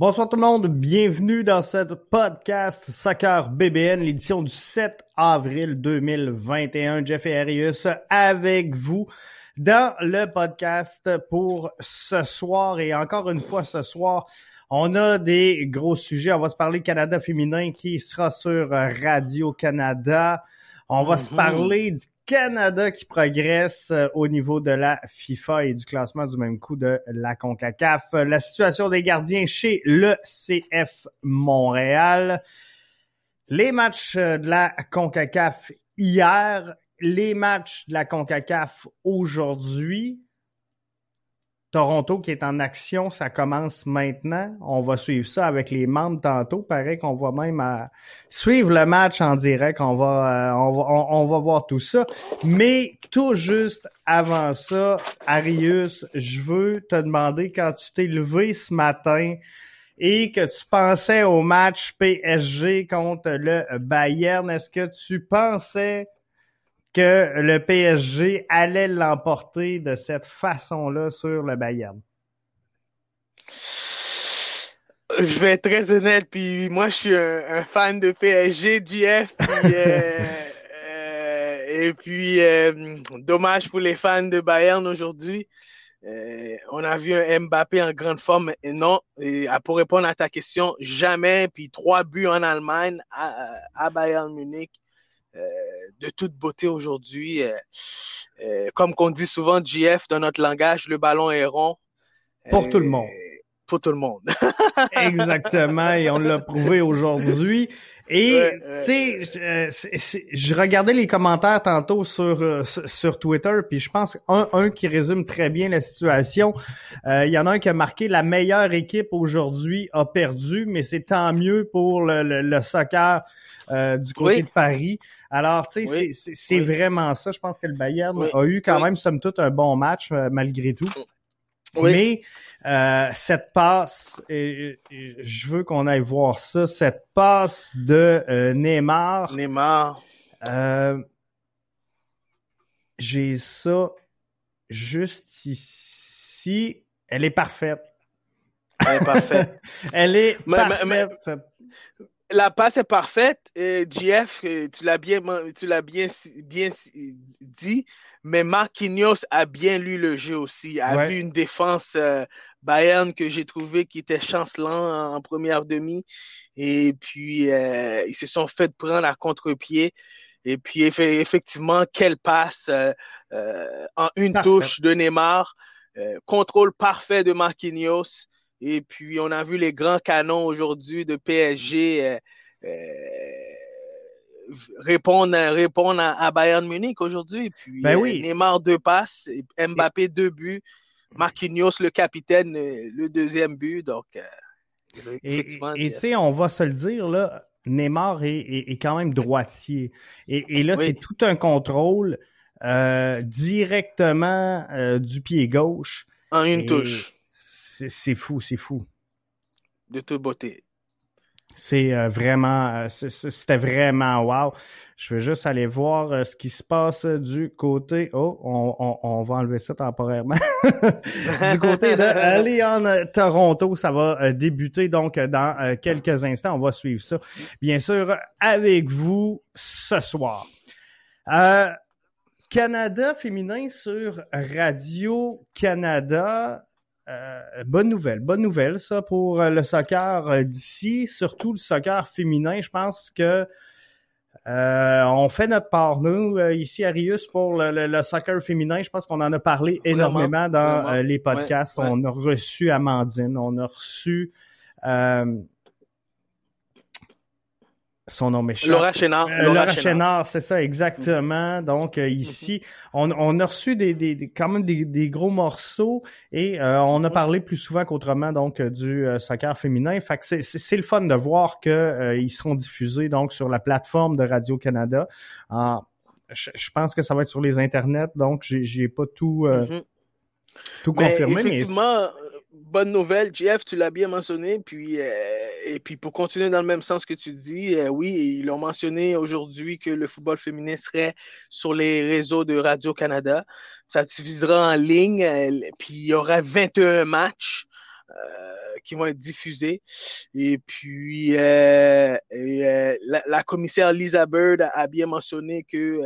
Bonsoir tout le monde, bienvenue dans ce podcast Soccer BBN, l'édition du 7 avril 2021. Jeff et Arius avec vous dans le podcast pour ce soir. Et encore une fois, ce soir, on a des gros sujets. On va se parler Canada féminin qui sera sur Radio-Canada. On va se mm-hmm. parler du Canada qui progresse euh, au niveau de la FIFA et du classement du même coup de la CONCACAF. La situation des gardiens chez le CF Montréal. Les matchs euh, de la CONCACAF hier, les matchs de la CONCACAF aujourd'hui. Toronto qui est en action, ça commence maintenant. On va suivre ça avec les membres tantôt. Pareil qu'on va même suivre le match en direct. On va, euh, on va, on, va voir tout ça. Mais tout juste avant ça, Arius, je veux te demander quand tu t'es levé ce matin et que tu pensais au match PSG contre le Bayern, est-ce que tu pensais que le PSG allait l'emporter de cette façon-là sur le Bayern? Je vais être très honnête, puis moi je suis un, fan de PSG, GF, euh, euh, et puis euh, dommage pour les fans de Bayern aujourd'hui. on a vu un Mbappé en grande forme, et non, et, pour répondre à ta question, jamais, puis trois buts en Allemagne à, à Bayern Munich. Euh, de toute beauté aujourd'hui. Euh, euh, comme qu'on dit souvent, GF, dans notre langage, le ballon est rond. Pour tout le monde. Pour tout le monde. Exactement, et on l'a prouvé aujourd'hui. Et tu sais, je regardais les commentaires tantôt sur sur Twitter, puis je pense un un qui résume très bien la situation. Il y en a un qui a marqué la meilleure équipe aujourd'hui a perdu, mais c'est tant mieux pour le, le, soccer du côté de Paris. Alors, tu sais, c'est vraiment ça. Je pense que le Bayern a eu quand même, somme toute, un bon match euh, malgré tout. Mais euh, cette passe, je veux qu'on aille voir ça, cette passe de euh, Neymar. Neymar. J'ai ça juste ici. Elle est parfaite. Elle est parfaite. Elle est parfaite la passe est parfaite. Et GF, euh, tu l'as bien, tu l'as bien, bien dit, mais Marquinhos a bien lu le jeu aussi. A vu une défense euh, Bayern que j'ai trouvé qui était chancelant en, première demi. Et puis, euh, ils se sont fait prendre à contre-pied. Et puis, effectivement, quelle passe en une touche de Neymar. contrôle parfait de Marquinhos. Et puis, on a vu les grands canons aujourd'hui de PSG euh, euh, répondre, répondre à, Bayern Munich aujourd'hui. Puis, ben oui. Neymar, deux passes, Mbappé, deux buts, Marquinhos, le capitaine, euh, le deuxième but. Donc, et tu sais, on va se le dire, là, Neymar est, quand même droitier. Et, là, c'est tout un contrôle directement du pied gauche. En une touche c'est fou, c'est fou. De toute beauté. C'est euh, vraiment, euh, c'était vraiment wow. Je vais juste aller voir euh, ce qui se passe du côté. Oh, on, va enlever ça temporairement. du côté de Lyon Toronto, ça va débuter donc dans quelques instants. On va suivre ça, bien sûr, avec vous ce soir. Canada féminin sur Radio Canada. Euh, bonne nouvelle, bonne nouvelle ça pour euh, le soccer euh, d'ici, surtout le soccer féminin. Je pense que on fait notre part nous ici à Rius pour le, soccer féminin. Je pense qu'on en a parlé énormément dans les podcasts. On a reçu Amandine, on a reçu son nom méchant. Laura Chénard. Euh, Laura, Chénard, c'est ça, exactement. Donc, euh, ici, on, on, a reçu des, des, quand même des, des, gros morceaux et euh, on a parlé plus souvent qu'autrement donc du soccer féminin. Fait que c'est le fun de voir que ils seront diffusés donc sur la plateforme de Radio-Canada. Je, je, pense que ça va être sur les internets, donc j'ai pas tout, mm-hmm. tout confirmé. Effectivement, bonne nouvelle, Jeff, tu l'as bien mentionné. Puis, euh, et puis pour continuer dans le même sens que tu dis, euh, oui, ils ont mentionné aujourd'hui que le football féminin serait sur les réseaux de Radio-Canada. Ça diffusera en ligne, euh, puis il y aura 21 matchs. qui vont être diffusés. Et puis, la, commissaire Lisa Bird a, bien mentionné que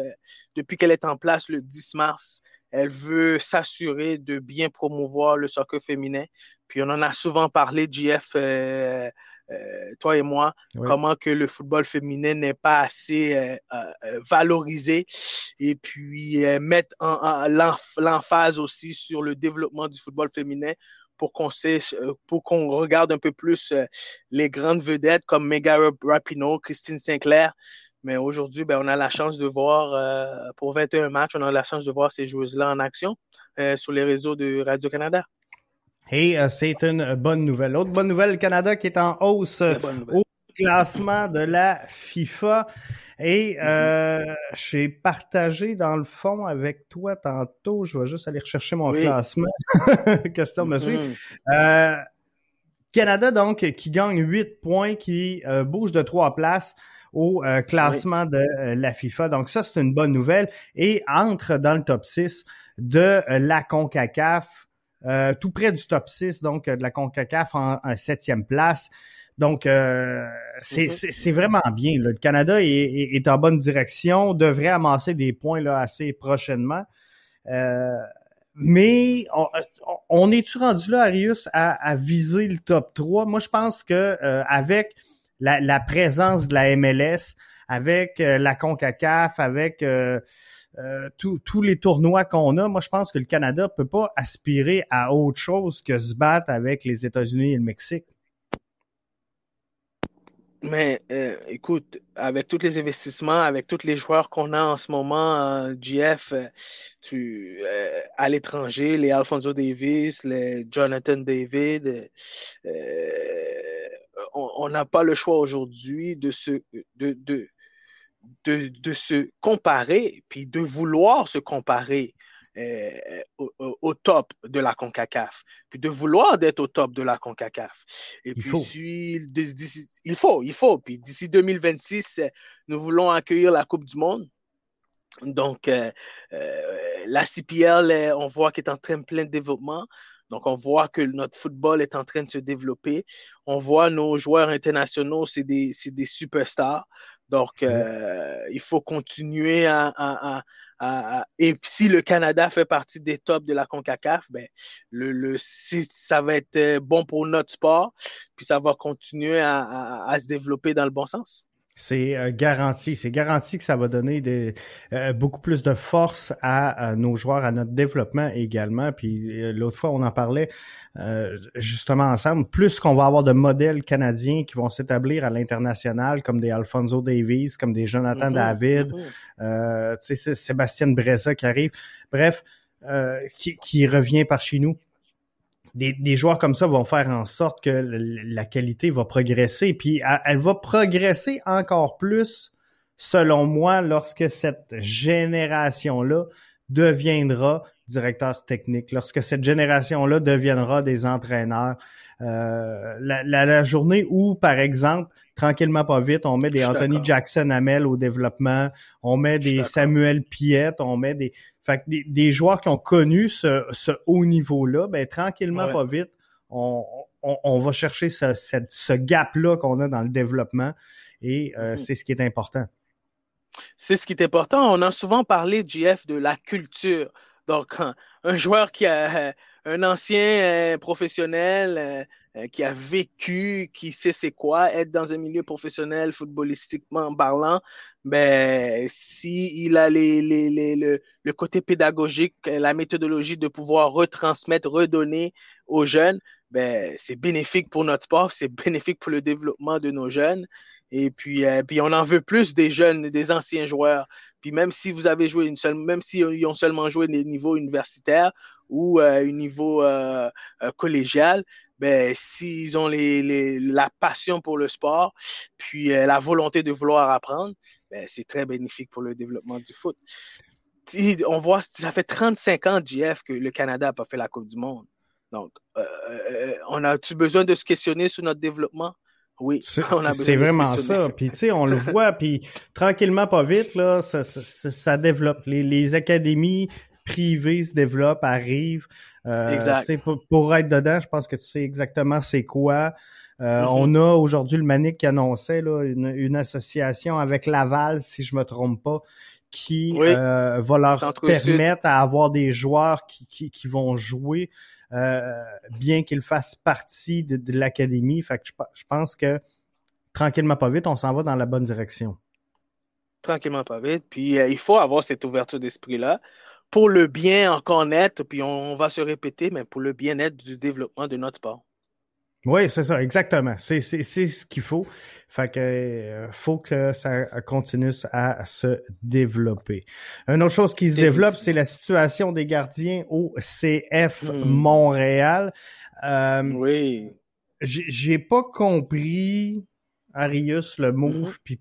depuis qu'elle est en place le 10 mars, elle veut s'assurer de bien promouvoir le soccer féminin. Puis on en a souvent parlé, JF, euh, euh, toi et moi, comment que le football féminin n'est pas assez euh, valorisé et puis mettre en, l'emphase aussi sur le développement du football féminin pour qu'on pour qu'on regarde un peu plus les grandes vedettes comme Megara Rapinoe, Christine Sinclair, mais aujourd'hui, ben, on a la chance de voir, euh, pour 21 matchs, on a la chance de voir ces joueuses-là en action euh, sur les réseaux de Radio-Canada. Et euh, c'est une bonne nouvelle. Autre bonne nouvelle, le Canada qui est en hausse au classement de la FIFA. Et mm-hmm. j'ai partagé dans le fond avec toi tantôt, je vais juste aller rechercher mon classement. Question de me suivre. Mm-hmm. Canada, donc, qui gagne 8 points, qui bouge de 3 places au euh, classement de euh, la FIFA. Donc ça, c'est une bonne nouvelle. Et entre dans le top 6 de euh, la CONCACAF, tout près du top 6, donc de la CONCACAF en, septième place. Donc, mm-hmm. c'est vraiment bien. Le Canada est, en bonne direction, devrait amasser des points là, assez prochainement. mais on, est-tu rendu là, Arius, à, à, viser le top 3? Moi, je pense que avec la, présence de la MLS avec euh, la CONCACAF, avec euh, euh, tous les tournois qu'on a, moi je pense que le Canada peut pas aspirer à autre chose que se battre avec les États-Unis et le Mexique. Mais écoute, avec tous les investissements, avec tous les joueurs qu'on a en ce moment, GF, tu, à l'étranger, les Alfonso Davis, les Jonathan David, on n'a pas le choix aujourd'hui de se, de, de, de, se comparer, puis de vouloir se comparer euh, au, top de la CONCACAF, puis de vouloir d'être au top de la CONCACAF. Et il puis, faut. il faut, il faut. Puis d'ici 2026, nous voulons accueillir la Coupe du Monde. Donc, euh, euh, la CPL, on voit qu'elle est en train de plein de développement. Donc, on voit que notre football est en train de se développer. On voit nos joueurs internationaux, c'est des, des, superstars. Donc, euh, il faut continuer à, à, à, Et si le Canada fait partie des tops de la CONCACAF, ben, le, le, ça va être euh, bon pour notre sport, puis ça va continuer à, à se développer dans le bon sens. C'est euh, garanti. C'est garanti que ça va donner des, euh, beaucoup plus de force à, nos joueurs, à notre développement également. Puis euh, l'autre fois, on en parlait justement ensemble. Plus qu'on va avoir de modèles canadiens qui vont s'établir à l'international, comme des Alfonso Davies, comme des Jonathan mm-hmm, David, tu sais, Sébastien Breza qui arrive. Bref, qui, qui revient par chez nous des, joueurs comme ça vont faire en sorte que la qualité va progresser. Puis elle, va progresser encore plus, selon moi, lorsque cette génération-là deviendra directeur technique, lorsque cette génération-là deviendra des entraîneurs. Euh, la, journée où, par exemple, tranquillement pas vite, on met des Anthony Jackson Hamel au développement, on met des Samuel Piette, on met des fait que des, joueurs qui ont connu ce, haut niveau-là, ben, tranquillement, pas vite, on, va chercher ce, gap-là qu'on a dans le développement et euh, mm-hmm. c'est ce qui est important. C'est ce qui est important. On a souvent parlé, JF, de la culture. Donc, un, joueur qui a un ancien euh, professionnel euh, qui a vécu, qui sait c'est quoi être dans un milieu professionnel footballistiquement parlant, ben si il a les, les, les, le, le, côté pédagogique, la méthodologie de pouvoir retransmettre, redonner aux jeunes, ben c'est bénéfique pour notre sport, c'est bénéfique pour le développement de nos jeunes. Et puis, euh, puis on en veut plus des jeunes, des anciens joueurs. Puis même si vous avez joué une seule, même s'ils ont seulement joué des niveaux universitaires ou euh, un niveau euh, euh collégial, ben, s'ils ont les, les, la passion pour le sport, puis euh, la volonté de vouloir apprendre, ben, c'est très bénéfique pour le développement du foot. On voit, ça fait 35 ans, JF, que le Canada n'a pas fait la Coupe du Monde. Donc, euh, euh on a-tu besoin de se questionner sur notre développement? Oui, on a C'est vraiment ça. Puis, tu sais, on le voit, puis tranquillement, pas vite, là, ça, ça, ça développe. Les, les académies privés se développent, arrivent. Exact. Pour, pour, être dedans, je pense que tu sais exactement c'est quoi. Mm-hmm. On a aujourd'hui le Manic qui annonçait là, une, une, association avec Laval, si je me trompe pas, qui va leur permettre à avoir des joueurs qui, qui, qui vont jouer euh, bien qu'il fasse partie de, l'académie. Fait que je, pense que tranquillement pas vite, on s'en va dans la bonne direction. Tranquillement pas vite. Puis euh, il faut avoir cette ouverture d'esprit-là pour le bien encore net, puis on va se répéter, mais pour le bien-être du développement de notre part. Oui, c'est ça, exactement. C'est, ce qu'il faut. Fait que euh, faut que ça continue à se développer. Une autre chose qui se développe, c'est la situation des gardiens au CF hmm. Montréal. Euh, oui. J'ai pas compris, Arius, le move, mm-hmm. puis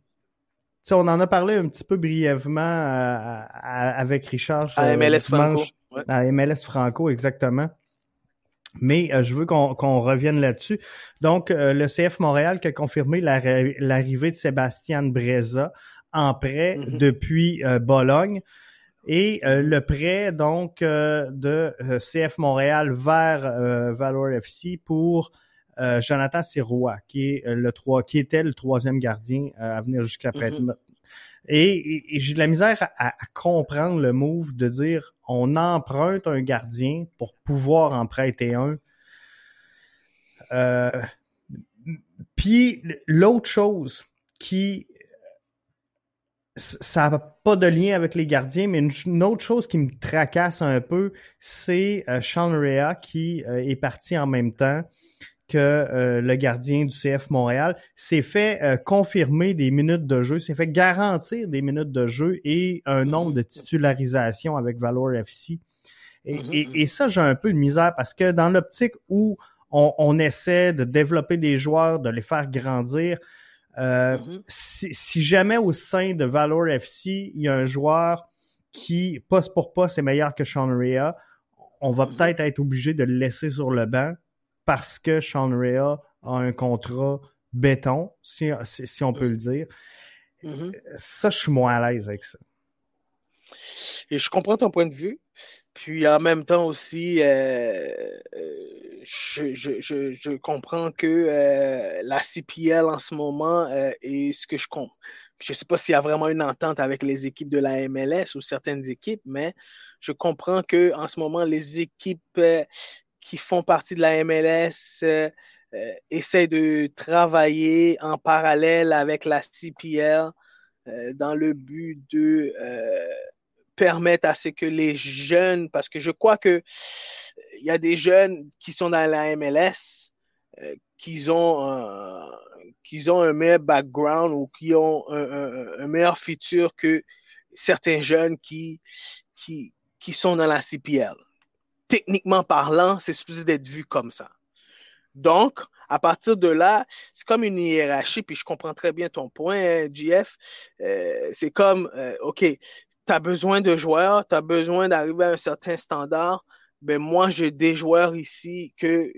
on en a parlé un petit peu brièvement euh, avec Richard. À MLS Franco. À MLS Franco, exactement. Mais euh, je veux qu'on revienne là-dessus. Donc, euh, le CF Montréal qui a confirmé l'arrivée de Sébastien Breza en prêt mm-hmm. depuis euh, Bologne. Et le prêt donc de CF Montréal vers Valor FC pour Jonathan Sirois, qui est le qui était le troisième gardien à venir jusqu'à présent. Et, j'ai de la misère à, comprendre le move de dire on emprunte un gardien pour pouvoir en prêter un. Euh, puis l'autre chose qui ça n'a pas de lien avec les gardiens, mais une, autre chose qui me tracasse un peu, c'est euh, Sean Rea qui euh, est parti en même temps que euh, le gardien du CF Montréal s'est fait euh, confirmer des minutes de jeu, s'est fait garantir des minutes de jeu et un mm-hmm. nombre de titularisations avec Valor FC. Mm-hmm. Et, ça, j'ai un peu de misère parce que dans l'optique où on, essaie de développer des joueurs, de les faire grandir, euh, si, jamais au sein de Valor FC, il y a un joueur qui, poste pour poste, est meilleur que Sean Rea, on va peut-être être obligé de le laisser sur le banc parce que Sean Rea a un contrat béton, si, on peut le dire. Mm-hmm. Ça, je suis moins à l'aise avec ça. Et je comprends ton point de vue. Puis en même temps aussi, euh, euh, je, comprends que euh, la CPL en ce moment est ce que je compte. Je ne sais pas s'il y a vraiment une entente avec les équipes de la MLS ou certaines équipes, mais je comprends que en ce moment, les équipes qui font partie de la MLS euh, euh, essaient de travailler en parallèle avec la CPL euh, dans le but de permettre à ce que les jeunes, parce que je crois que il y a des jeunes qui sont dans la MLS, qui ont un, ont un meilleur background ou qui ont un, meilleur futur que certains jeunes qui, qui, qui sont dans la CPL techniquement parlant, c'est supposé d'être vu comme ça. Donc, à partir de là, c'est comme une hiérarchie, puis je comprends très bien ton point, JF. Euh, c'est comme, euh, OK, tu as besoin de joueurs, tu as besoin d'arriver à un certain standard. Ben moi, j'ai des joueurs ici que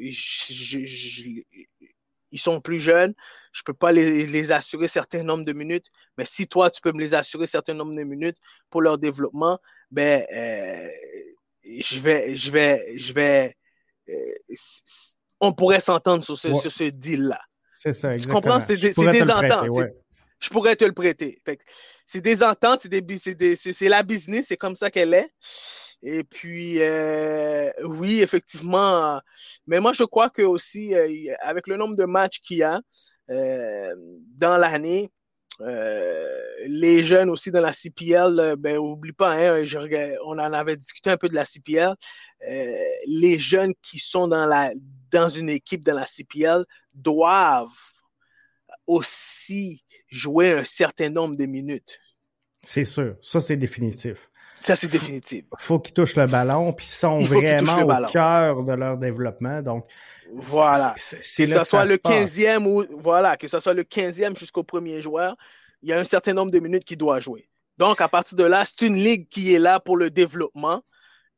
ils sont plus jeunes, je peux pas les, les assurer certain nombre de minutes, mais si toi, tu peux me les assurer certain nombre de minutes pour leur développement, ben euh, je vais, je vais, je vais, euh, on pourrait s'entendre sur ce, sur ce deal-là. C'est ça, exactement. Tu comprends? C'est des, ententes. Je pourrais te le prêter. C'est des ententes, c'est la business, c'est comme ça qu'elle est. Et puis, euh, oui, effectivement. Mais moi, je crois que aussi, euh, avec le nombre de matchs qu'il y a dans l'année, les jeunes aussi dans la CPL, euh, ben oublie pas, hein, on en avait discuté un peu de la CPL. Euh, les jeunes qui sont dans la dans une équipe dans la CPL doivent aussi jouer un certain nombre de minutes. C'est sûr, ça c'est définitif. Ça, c'est définitif. Il faut qu'ils touchent le ballon, puis ils sont vraiment au cœur de leur développement. Donc, voilà. que ce soit le 15e ou voilà, que ce soit le 15e jusqu'au premier joueur, il y a un certain nombre de minutes qu'il doit jouer. Donc, à partir de là, c'est une ligue qui est là pour le développement.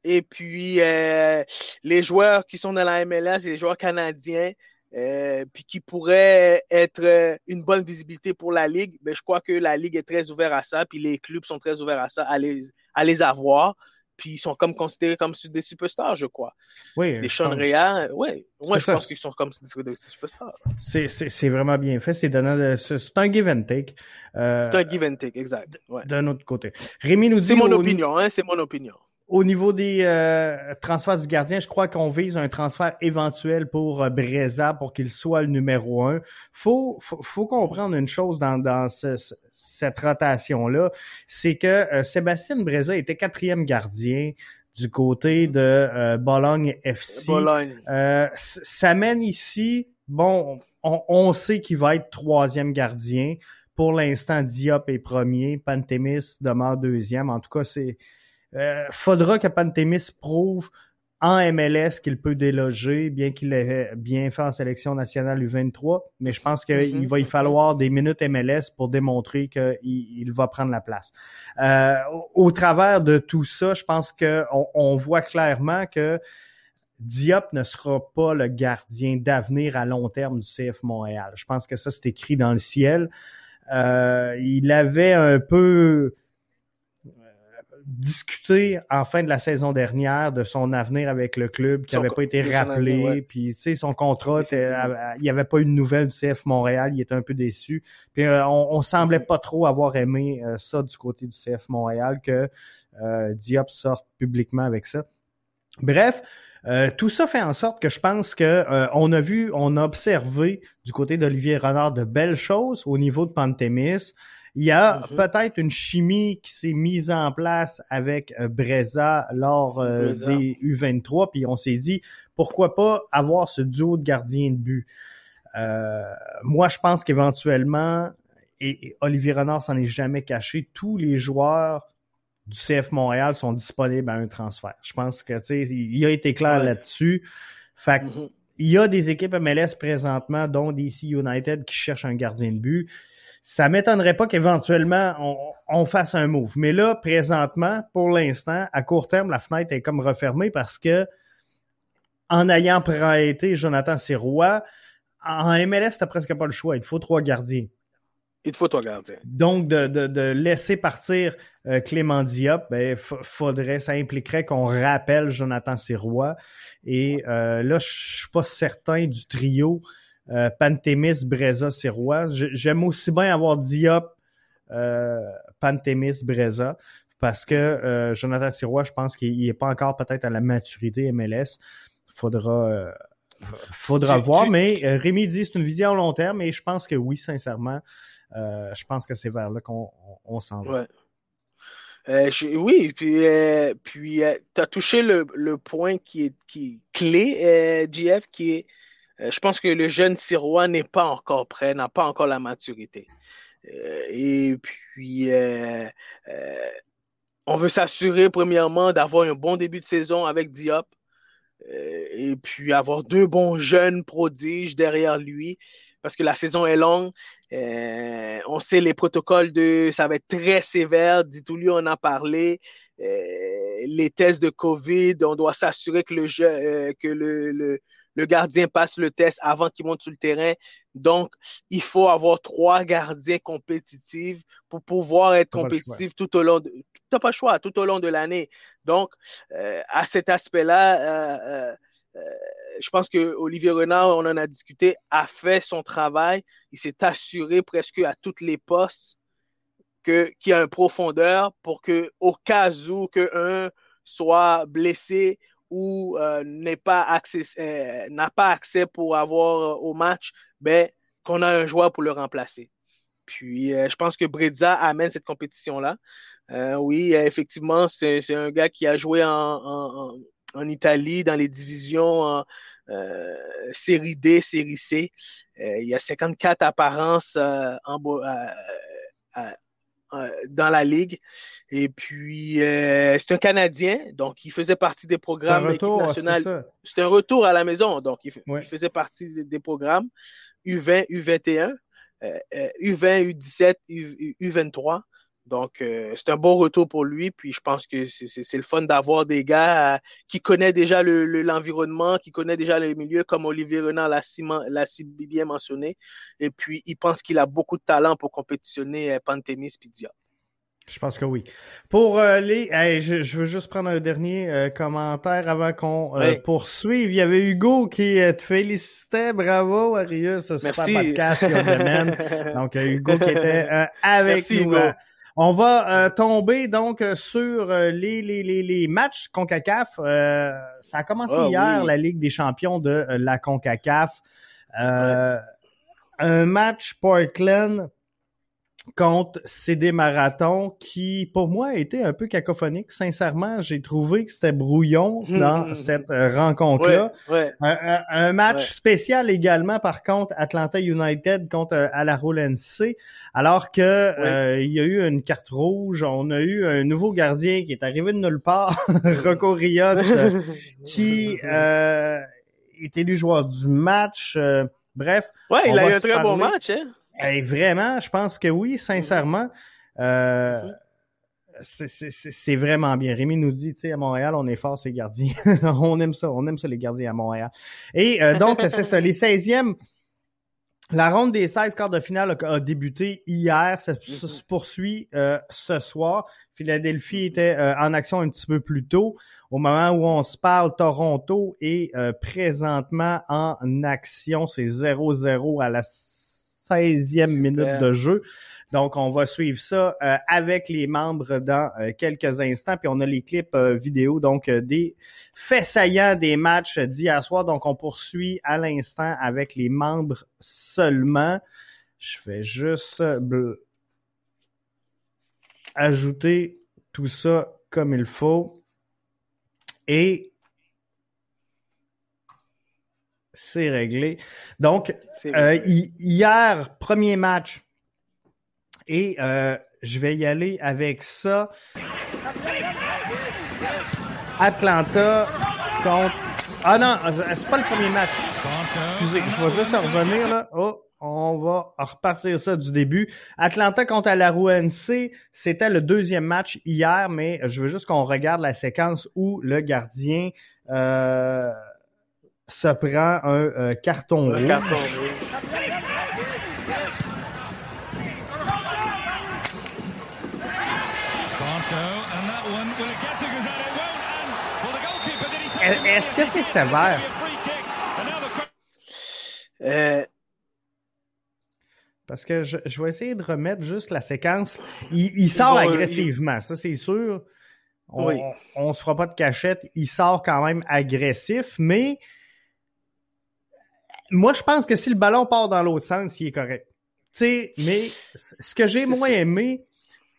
Et puis, euh, les joueurs qui sont dans la MLS, les joueurs canadiens, euh, puis qui pourraient être euh, une bonne visibilité pour la ligue, ben, je crois que la ligue est très ouverte à ça, puis les clubs sont très ouverts à ça, à les, à les avoir. puis ils sont comme considérés comme des superstars, je crois. Oui. Des Sean Rea, ouais. Moi, je pense qu'ils sont comme des superstars. C'est vraiment bien fait. C'est un give and take. Euh, c'est un give and take, exact. D'un autre côté. Rémi nous dit. C'est mon opinion, hein, c'est mon opinion. Au niveau des euh, transferts du gardien, je crois qu'on vise un transfert éventuel pour euh, Breza pour qu'il soit le numéro un. Faut, faut, comprendre une chose dans, dans cette rotation-là, c'est que euh, Sébastien Breza était quatrième gardien du côté de Bologne FC. Bologne. ça mène ici, bon, on, on sait qu'il va être troisième gardien. Pour l'instant, Diop est premier, Pantémis demeure deuxième. En tout cas, c'est euh, faudra que Pantémis prouve en MLS qu'il peut déloger, bien qu'il ait bien fait en sélection nationale U23, mais je pense qu'il mm-hmm. va y falloir des minutes MLS pour démontrer qu'il il va prendre la place. Euh, au, travers de tout ça, je pense qu'on on voit clairement que Diop ne sera pas le gardien d'avenir à long terme du CF Montréal. Je pense que ça, c'est écrit dans le ciel. Euh, il avait un peu discuté en fin de la saison dernière de son avenir avec le club qui n'avait pas été rappelé. Puis, tu sais, son contrat, il n'y avait pas eu de nouvelle du CF Montréal. Il était un peu déçu. Puis, euh, on, on semblait pas trop avoir aimé euh, ça du côté du CF Montréal que euh, Diop sorte publiquement avec ça. Bref, tout ça fait en sorte que je pense que on a vu, on a observé du côté d'Olivier Renard de belles choses au niveau de Pantémis. Il y a mhm. peut-être une chimie qui s'est mise en place avec euh, Breza lors euh, des U23, puis on s'est dit pourquoi pas avoir ce duo de gardiens de but. Euh, moi, je pense qu'éventuellement, et, Olivier Renard s'en est jamais caché, tous les joueurs du CF Montréal sont disponibles à un transfert. Je pense que tu sais, il a été clair là-dessus. Fait mhm. il y a des équipes MLS présentement, dont DC United, qui cherchent un gardien de but ça m'étonnerait pas qu'éventuellement on, fasse un move. Mais là, présentement, pour l'instant, à court terme, la fenêtre est comme refermée parce que en ayant prêté Jonathan Sirois, en MLS, t'as presque pas le choix. Il faut trois gardiens. Il faut trois gardiens. Donc, de, laisser partir euh, Clément Diop, ben, faudrait, ça impliquerait qu'on rappelle Jonathan Sirois. Et euh, là, je suis pas certain du trio euh, Pantémis, Breza, Sirois. J'aime aussi bien avoir Diop, euh, Pantémis, Breza, parce que euh, Jonathan Sirois, je pense qu'il n'est pas encore peut-être à la maturité MLS. Faudra, euh, faudra voir, mais Rémi dit c'est une vision à long terme et je pense que oui, sincèrement, je pense que c'est vers là qu'on s'en va. oui, puis, puis tu as touché le, le, point qui est, qui clé, GF, qui est je pense que le jeune Sirois n'est pas encore prêt, n'a pas encore la maturité. Euh, et puis, euh, on veut s'assurer, premièrement, d'avoir un bon début de saison avec Diop. et puis avoir deux bons jeunes prodiges derrière lui parce que la saison est longue. on sait les protocoles de ça va être très sévère. Dit-lui, on a parlé. les tests de COVID, on doit s'assurer que le que le gardien passe le test avant qu'il monte sur le terrain. Donc, il faut avoir trois gardiens compétitifs pour pouvoir être compétitif tout au long de. Tu pas le choix, tout au long de l'année. Donc, euh, à cet aspect-là, euh, euh, je pense que Olivier Renard, on en a discuté, a fait son travail. Il s'est assuré presque à toutes les postes qu'il y a une profondeur pour que, au cas où qu'un soit blessé ou euh, pas accès, euh, n'a pas accès pour avoir euh, au match, ben, qu'on a un joueur pour le remplacer. Puis, je pense que Brezza amène cette compétition-là. oui, effectivement, c'est un gars qui a joué en, Italie, dans les divisions série D, série C. il y a 54 apparences en, dans la ligue. Et puis, euh, c'est un Canadien, donc il faisait partie des programmes nationales. C'est un retour à la maison, donc il, faisait partie des, programmes U20, U21, U20, U17, U, U23. Donc, euh, c'est un bon retour pour lui. Puis, je pense que c'est le fun d'avoir des gars euh, qui connaissent déjà l'environnement, qui connaissent déjà le milieu, comme Olivier Renard l'a si, bien mentionné. Et puis, il pense qu'il a beaucoup de talent pour compétitionner euh, Pantémis et Diop. Je pense que oui. Pour euh, les, je, veux juste prendre un dernier euh, commentaire avant qu'on euh, poursuive. Il y avait Hugo qui te félicitait, bravo Arius, super podcast Donc Hugo qui était avec nous. On va tomber donc sur les, les, les, les matchs Concacaf. ça a commencé ah hier la Ligue des Champions de la Concacaf. Un match Portland contre CD Marathon qui, pour moi, a été un peu cacophonique. Sincèrement, j'ai trouvé que c'était brouillon hum, dans cette euh, rencontre-là. Un, match spécial également, par contre, Atlanta United contre euh, NC, alors que euh, il y a eu une carte rouge. On a eu un nouveau gardien qui est arrivé de nulle part, Rocco Rios, qui est élu joueur du match. bref. Ouais, il a eu un très bon match, hein? Vraiment, je pense que oui, sincèrement. Euh, c'est vraiment bien. Rémi nous dit, tu sais, à Montréal, on est fort, ces gardiens. on aime ça, on aime ça, les gardiens à Montréal. Et euh, donc, c'est ça, les 16e, la ronde des 16 quarts de finale a, débuté hier, ça, se poursuit euh, ce soir. Philadelphie était en action un petit peu plus tôt. Au moment où on se parle, Toronto est présentement en action. C'est 0-0 à la 16e minute de jeu. Donc, on va suivre ça euh, avec les membres dans euh, quelques instants. Puis on a les clips euh, vidéo, donc des faits saillants des matchs d'hier soir. Donc, on poursuit à l'instant avec les membres seulement. Je vais juste ajouter tout ça comme il faut. Et c'est réglé. Donc, euh, hier, premier match. Et euh, je vais y aller avec ça. Atlanta contre... Ah non, c'est pas le premier match. Excusez, je vais juste revenir là. Oh, on va repartir ça du début. Atlanta contre la NC, c'était le deuxième match hier, mais je veux juste qu'on regarde la séquence où le gardien... Euh, se prend un euh, carton rouge. Carton Est-ce que c'est sévère? Euh... Parce que je, je, vais essayer de remettre juste la séquence. Il, il sort agressivement, ça c'est sûr. On, oui. on, se fera pas de cachette. Il sort quand même agressif, mais moi, je pense que si le ballon part dans l'autre sens, il est correct. Tu sais, mais ce que j'ai moins aimé,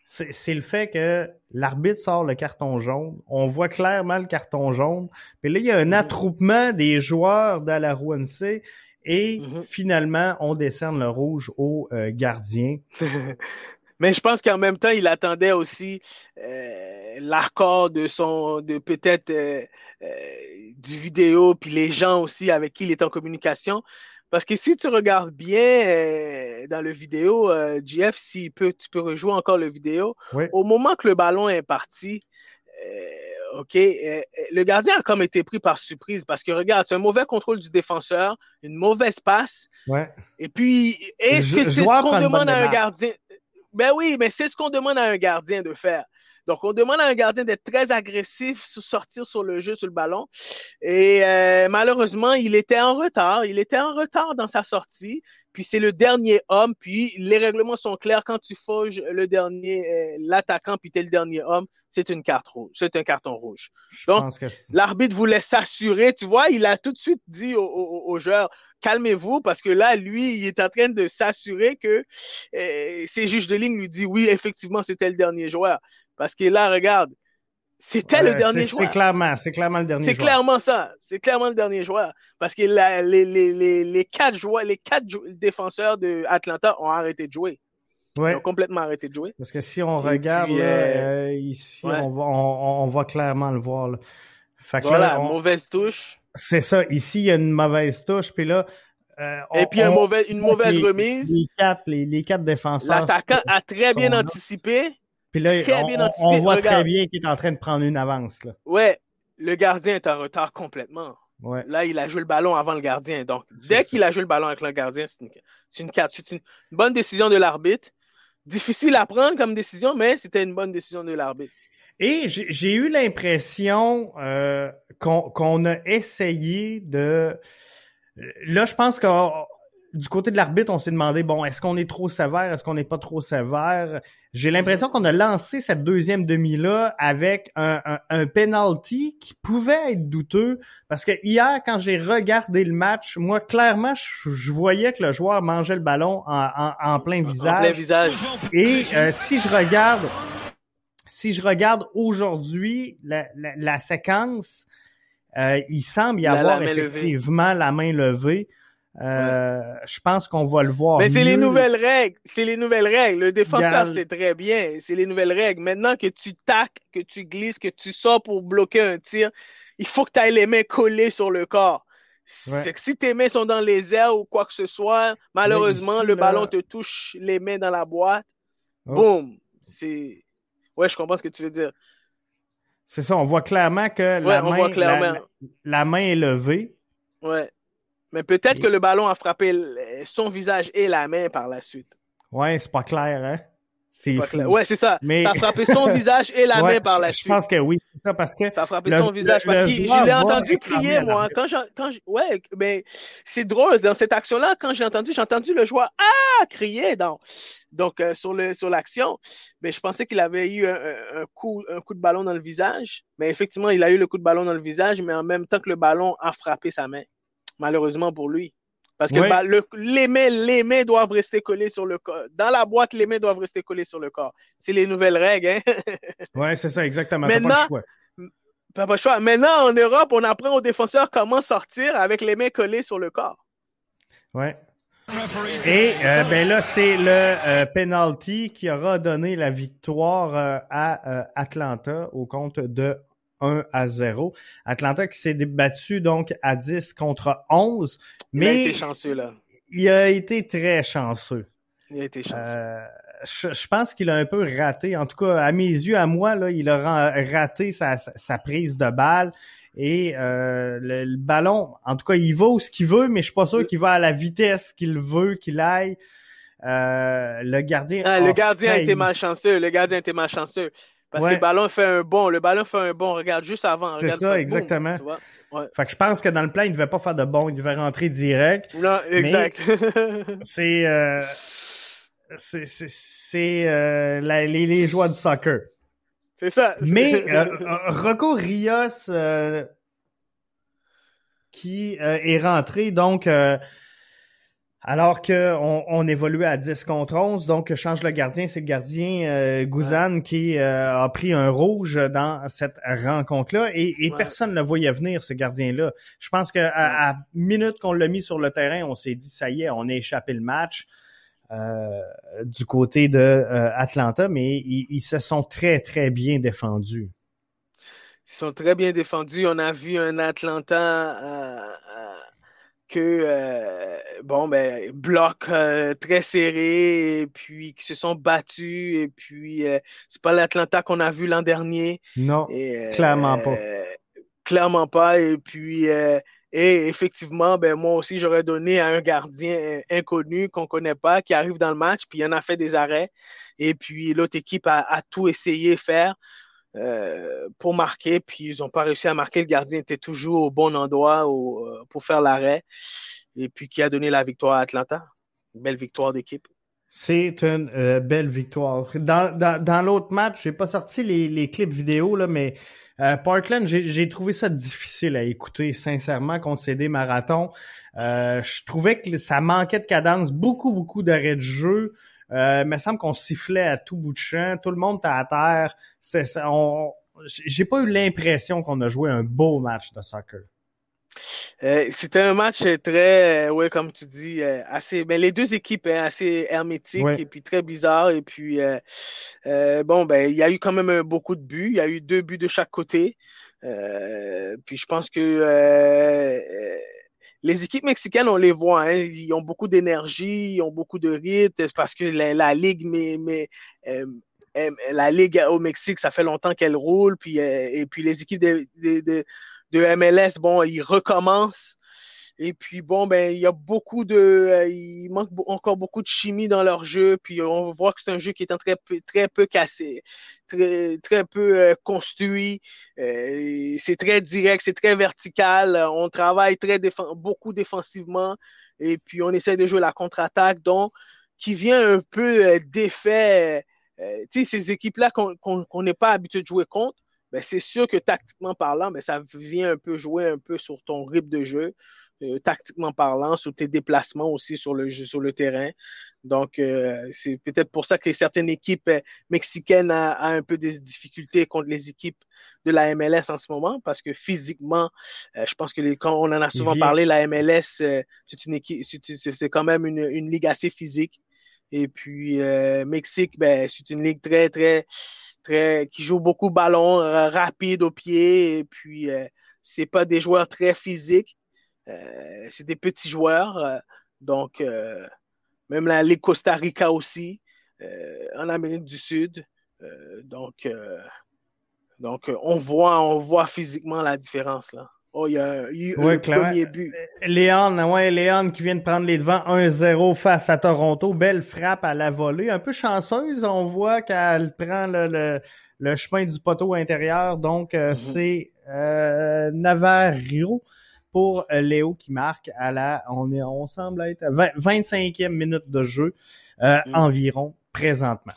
c'est le fait que l'arbitre sort le carton jaune. On voit clairement le carton jaune. Puis là, il y a un mm-hmm. attroupement des joueurs de la RONC et mm-hmm. finalement, on décerne le rouge au euh, gardien. Mais je pense qu'en même temps, il attendait aussi euh, l'accord de son, de peut-être euh, du vidéo, puis les gens aussi avec qui il est en communication. Parce que si tu regardes bien euh, dans le vidéo, euh, Jeff, si peut, tu peux rejouer encore le vidéo, au moment que le ballon est parti, OK, le gardien a comme été pris par surprise parce que regarde, c'est un mauvais contrôle du défenseur, une mauvaise passe. Et puis, est-ce que c'est ce qu'on demande à un gardien? Ben oui, mais c'est ce qu'on demande à un gardien de faire. Donc, on demande à un gardien d'être très agressif, sortir sur le jeu, sur le ballon. Et euh, malheureusement, il était en retard. Il était en retard dans sa sortie. Puis c'est le dernier homme. Puis les règlements sont clairs. Quand tu fauges le dernier, euh, l'attaquant, puis tu es le dernier homme, c'est une carte rouge. C'est un carton rouge. Donc, l'arbitre voulait s'assurer. Tu vois, il a tout de suite dit aux, joueurs, calmez-vous parce que là, lui, il est en train de s'assurer que euh, ses juges de ligne lui disent oui, effectivement, c'était le dernier joueur. Parce que là, regarde, c'était le dernier joueur. C'est clairement, c'est clairement le dernier joueur. C'est clairement ça. C'est clairement le dernier joueur. Parce que les, les, les, quatre joueurs, les quatre défenseurs de Atlanta ont arrêté de jouer. Ils ont complètement arrêté de jouer. Parce que si on regarde euh, ici, on, va, on, va clairement le voir. Là. voilà, mauvaise touche. C'est ça. Ici, il y a une mauvaise touche. Puis là, euh, Et puis un mauvais, une mauvaise remise. Les quatre, les, les quatre défenseurs. L'attaquant a très bien anticipé. Puis là, on, voit très bien qu'il est en train de prendre une avance. Là. Ouais, le gardien est en retard complètement. Ouais. Là, il a joué le ballon avant le gardien. Donc, dès qu'il a joué le ballon avec le gardien, c'est une, c'est une, une bonne décision de l'arbitre. difficile à prendre comme décision, mais c'était une bonne décision de l'arbitre. Et j'ai eu l'impression euh, qu'on a essayé de... Là, je pense que du côté de l'arbitre, on s'est demandé, bon, est-ce qu'on est trop sévère, est-ce qu'on n'est pas trop sévère? J'ai l'impression qu'on a lancé cette deuxième demi-là avec un, un, penalty qui pouvait être douteux parce que hier, quand j'ai regardé le match, moi, clairement, je, voyais que le joueur mangeait le ballon en, en, plein visage. En plein visage. Et euh, si je regarde, si je regarde aujourd'hui la, la, séquence, euh, il semble y avoir effectivement la main levée. Euh, je pense qu'on va le voir. Mais c'est les nouvelles règles. C'est les nouvelles règles. Le défenseur, c'est très bien. C'est les nouvelles règles. Maintenant que tu tacs, que tu glisses, que tu sors pour bloquer un tir, il faut que tu aies les mains collées sur le corps. C'est que si tes mains sont dans les airs ou quoi que ce soit, malheureusement, le ballon te touche les mains dans la boîte. Oh. Boum. C'est. Ouais, je comprends ce que tu veux dire. C'est ça, on voit clairement que la, main, clairement. la main est levée. Ouais. Mais peut-être que le ballon a frappé son visage et la main par la suite. Ouais, c'est pas clair, hein? C'est Ouais, c'est ça. Ça a frappé son visage et la main par la suite. Je pense que oui, c'est ça parce que. Ça a frappé son visage parce que je l'ai entendu crier, moi. Quand quand ouais, mais c'est drôle dans cette action-là. Quand j'ai entendu, j'ai entendu le joueur ah crier donc donc euh, sur le sur l'action. Mais je pensais qu'il avait eu un, un, coup un coup de ballon dans le visage. Mais effectivement, il a eu le coup de ballon dans le visage, mais en même temps que le ballon a frappé sa main malheureusement pour lui. Parce que bah, les, mains, les mains doivent rester collées sur le corps. Dans la boîte, les mains doivent rester collées sur le corps. C'est les nouvelles règles. Hein? oui, c'est ça, exactement. Maintenant, pas pas choix. Maintenant, en Europe, on apprend aux défenseurs comment sortir avec les mains collées sur le corps. Oui. Et euh, ben là, c'est le euh, penalty qui aura donné la victoire euh, à Atlanta au compte de 1 à 0. Atlanta qui s'est débattu donc à 10 contre 11. Mais il a été chanceux là. Il a été très chanceux. Il a été chanceux. Euh, je, pense qu'il a un peu raté, en tout cas à mes yeux, à moi, là, il a raté sa, prise de balle. Et euh, le, ballon, en tout cas, il va où ce qu'il veut, mais je suis pas sûr qu'il va à la vitesse qu'il veut qu'il aille. Euh, le gardien. Ah, le gardien a été malchanceux. Le gardien a été malchanceux. Parce que le ballon fait un bon. Le ballon fait un bon. Regarde juste avant. C'est ça, exactement. Fait que je pense que dans le plan, il ne devait pas faire de bon. Il devait rentrer direct. Non, exact. c'est. Euh, c'est euh, les, les joueurs du soccer. C'est ça. Mais euh, Rocco Rios qui est rentré donc alors qu'on on évoluait à 10 contre 11, donc change le gardien, c'est le gardien euh, Gouzan qui euh, a pris un rouge dans cette rencontre-là et, personne ne le voyait venir, ce gardien-là. Je pense qu'à à minute qu'on l'a mis sur le terrain, on s'est dit, ça y est, on a échappé le match euh, du côté de euh, Atlanta, mais ils, ils, se sont très, très bien défendus. Ils sont très bien défendus. On a vu un Atlanta que euh, bon ben bloc euh, très serré et puis qui se sont battus et puis euh, c'est pas l'Atlanta qu'on a vu l'an dernier. Non, clairement pas. clairement pas et puis et effectivement ben moi aussi j'aurais donné à un gardien inconnu qu'on connaît pas qui arrive dans le match puis il en a fait des arrêts et puis l'autre équipe a, a tout essayé de faire. Euh, pour marquer, puis ils n'ont pas réussi à marquer. Le gardien était toujours au bon endroit euh, pour faire l'arrêt, et puis qui a donné la victoire à Atlanta. Belle victoire d'équipe. C'est une euh, belle victoire. Dans, dans, dans l'autre match, j'ai pas sorti les, clips vidéo, là, mais Parkland, j'ai trouvé ça difficile à écouter, sincèrement, contre CD Marathon. je trouvais que ça manquait de cadence, beaucoup, beaucoup d'arrêts de jeu. Euh, il me semble qu'on sifflait à tout bout de champ. Tout le monde était à terre. C'est, j'ai pas eu l'impression qu'on a joué un beau match de soccer. Euh, c'était un match très, euh, ouais, comme tu dis, assez. Mais ben, les deux équipes hein, assez hermétiques et puis très bizarres. Et puis bon, ben il y a eu quand même beaucoup de buts. Il y a eu deux buts de chaque côté. puis je pense que les équipes mexicaines, on les voit, hein, ils ont beaucoup d'énergie, ils ont beaucoup de rythme, parce que la, ligue, mais, mais euh, la ligue au Mexique, ça fait longtemps qu'elle roule, puis euh, et puis les équipes de, de, de, MLS, bon, ils recommencent. Et puis bon, ben il y a beaucoup de, euh, il manque encore beaucoup de chimie dans leur jeu. Puis on voit que c'est un jeu qui est très peu, très peu cassé, très très peu euh, construit. Euh, c'est très direct, c'est très vertical. On travaille très beaucoup défensivement. Et puis on essaie de jouer la contre-attaque, donc qui vient un peu d'effet. tu sais, ces équipes-là qu'on n'est pas habitué de jouer contre. Ben, c'est sûr que tactiquement parlant, ben, ça vient un peu jouer un peu sur ton rythme de jeu. Euh, tactiquement parlant, sur tes déplacements aussi sur le, sur le terrain. Donc, euh, c'est peut-être pour ça que certaines équipes euh, mexicaines ont, un peu des difficultés contre les équipes de la MLS en ce moment, parce que physiquement, je pense que les, quand on en a souvent parlé, la MLS, c'est une équipe, c'est quand même une, une, ligue assez physique. Et puis, Mexique, ben, c'est une ligue très, très, très, qui joue beaucoup ballon, rapide au pied, et puis, c'est pas des joueurs très physiques. Euh, c'est des petits joueurs. Euh, donc, euh, même la Ligue Costa Rica aussi, en Amérique du Sud. donc, donc on, voit, on voit physiquement la différence. là. Oh, il y a eu le premier but. Léon, ouais, Léon qui vient de prendre les devants 1-0 face à Toronto. Belle frappe à la volée. Un peu chanceuse, on voit qu'elle prend le, le, chemin du poteau intérieur. Donc, mm-hmm. c'est euh, Navarro pour euh, Léo qui marque à la, on, est, on semble être à 25e minute de jeu euh, mm. environ présentement.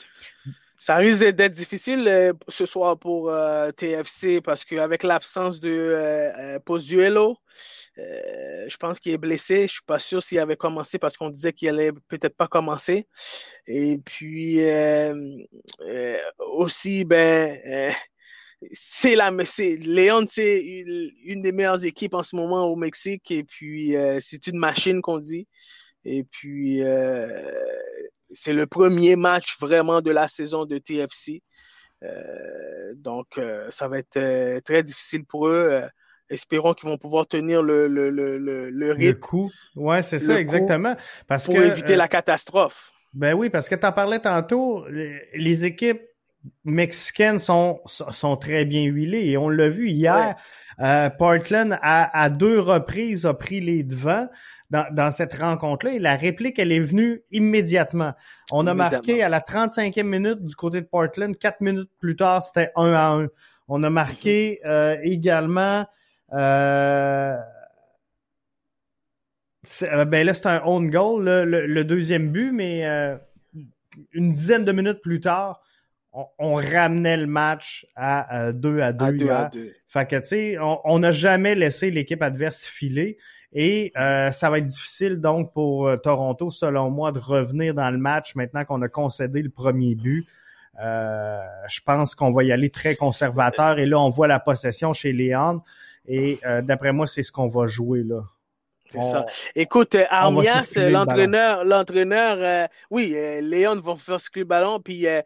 Ça risque d'être difficile euh, ce soir pour TFC parce qu'avec l'absence de Pozuelo, je pense qu'il est blessé. Je suis pas sûr s'il avait commencé parce qu'on disait qu'il allait peut-être pas commencer. Et puis aussi, ben c'est la c'est Léon c'est une, des meilleures équipes en ce moment au Mexique et puis euh, c'est une machine qu'on dit. Et puis euh, c'est le premier match vraiment de la saison de TFC euh, donc ça va être très difficile pour eux. Espérons qu'ils vont pouvoir tenir le le le le, rythme le coup. Ouais c'est ça exactement. Parce pour éviter la catastrophe. ben oui parce que tu en parlais tantôt les équipes mexicaines sont, sont très bien huilées et on l'a vu hier. Euh, Portland a, à deux reprises a pris les devants dans, dans cette rencontre-là et la réplique elle est venue immédiatement. On a marqué à la 35e minute du côté de Portland, quatre minutes plus tard c'était 1 à 1. On a marqué euh, également euh, euh, ben là c'est un own goal le, le, deuxième but mais une dizaine de minutes plus tard on, ramenait le match à 2 à 2. À Fait que, tu sais, on n'a jamais laissé l'équipe adverse filer. Et euh, ça va être difficile donc pour euh, Toronto, selon moi, de revenir dans le match maintenant qu'on a concédé le premier but. Euh, je pense qu'on va y aller très conservateur. Et là, on voit la possession chez Léon. Et d'après moi, c'est ce qu'on va jouer là. C'est ça. Écoute, Armias, l'entraîneur, l'entraîneur, oui, Léon va faire ce le ballon, puis euh,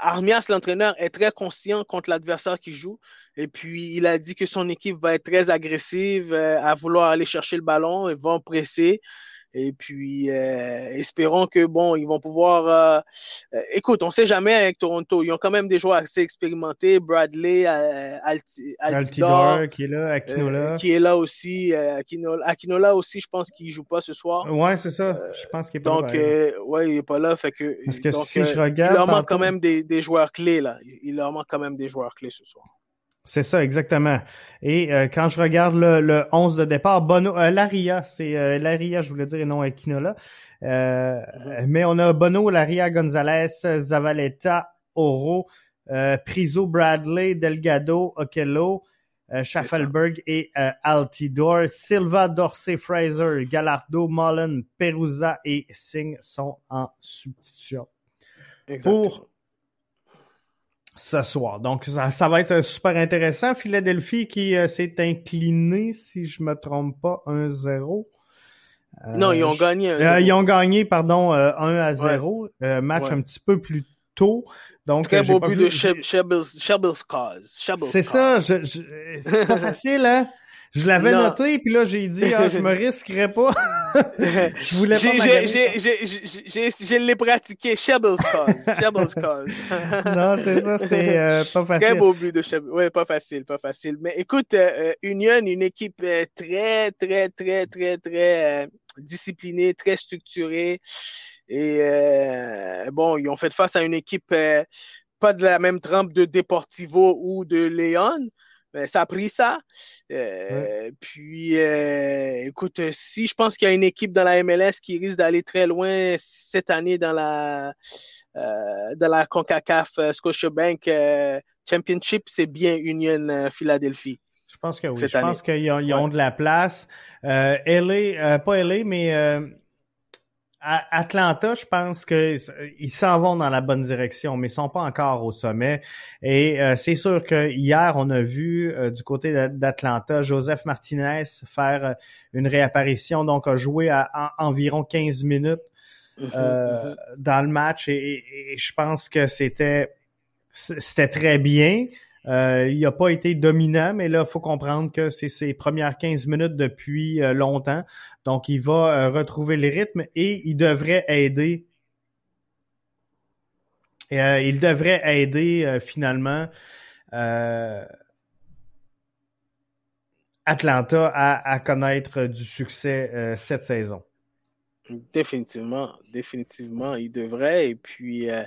Armias, l'entraîneur, est très conscient contre l'adversaire qui joue. Et puis, il a dit que son équipe va être très agressive euh, à vouloir aller chercher le ballon et vont presser. Et puis, euh, espérons que, bon, ils vont pouvoir... Euh, euh, écoute, on sait jamais avec Toronto. Ils ont quand même des joueurs assez expérimentés. Bradley, Altidor, qui est là, Akinola. qui est là aussi. Akinola, Akinola aussi, je pense qu'il joue pas ce soir. Ouais, c'est ça. Je pense qu'il est pas donc, là. Donc, ouais, il est pas là. Fait que, Parce que donc, si je regarde... Il leur manque quand même des, des joueurs clés, là. Il leur manque quand même des joueurs clés ce soir. C'est ça, exactement. Et euh, quand je regarde le, le 11 de départ, Bono, euh, Laria, c'est euh, Laria, je voulais dire, et non Aquinola. Euh, mais on a Bono, Laria, Gonzalez, Zavaleta, Oro, Priso, Bradley, Delgado, Okello, Schaffelberg et Altidor. Silva, Dorsey, Fraser, Galardo, Mullen, Perusa et Singh sont en substitution. Pour ce soir. Donc, ça, va être super intéressant. Philadelphie qui euh, s'est incliné, si je me trompe pas, 1-0. Euh, non, ils ont gagné. Euh, ils ont gagné, pardon, 1 à 0. match un petit peu plus tôt. Donc, Très beau but de Shelby's cause. C'est ça. c'est pas facile, hein? Je l'avais noté, puis là, j'ai dit, ah, je me risquerais pas. je voulais pas Je l'ai pratiqué. Shebel's cause. Cause. non, c'est ça, c'est euh, pas facile. Très beau but de Shebel. Ouais, pas facile, pas facile. Mais écoute, euh, Union, une équipe euh, très, très, très, très, très disciplinée, très structurée. Et bon, ils ont fait face à une équipe pas de la même trempe de Deportivo ou de Léon, mais ça a pris ça. Euh, puis, euh, écoute, si je pense qu'il y a une équipe dans la MLS qui risque d'aller très loin cette année dans la, euh, dans la CONCACAF Scotiabank Championship, c'est bien Union Philadelphie. Je pense que oui. Je pense qu'ils ont, de la place. LA, pas LA, mais Atlanta, je pense qu'ils s'en vont dans la bonne direction, mais ils sont pas encore au sommet. Et euh, c'est sûr que hier, on a vu euh, du côté d'Atlanta, Joseph Martinez faire euh, une réapparition, donc a joué à, environ 15 minutes mm-hmm, mm-hmm. dans le match et, et je pense que c'était c'était très bien. Euh, il n'a pas été dominant, mais là, il faut comprendre que c'est ses premières 15 minutes depuis euh, longtemps. Donc, il va euh, retrouver le rythme et il devrait aider. il devrait aider finalement Atlanta à, connaître du succès cette saison. Définitivement, définitivement, il devrait. Et puis, euh,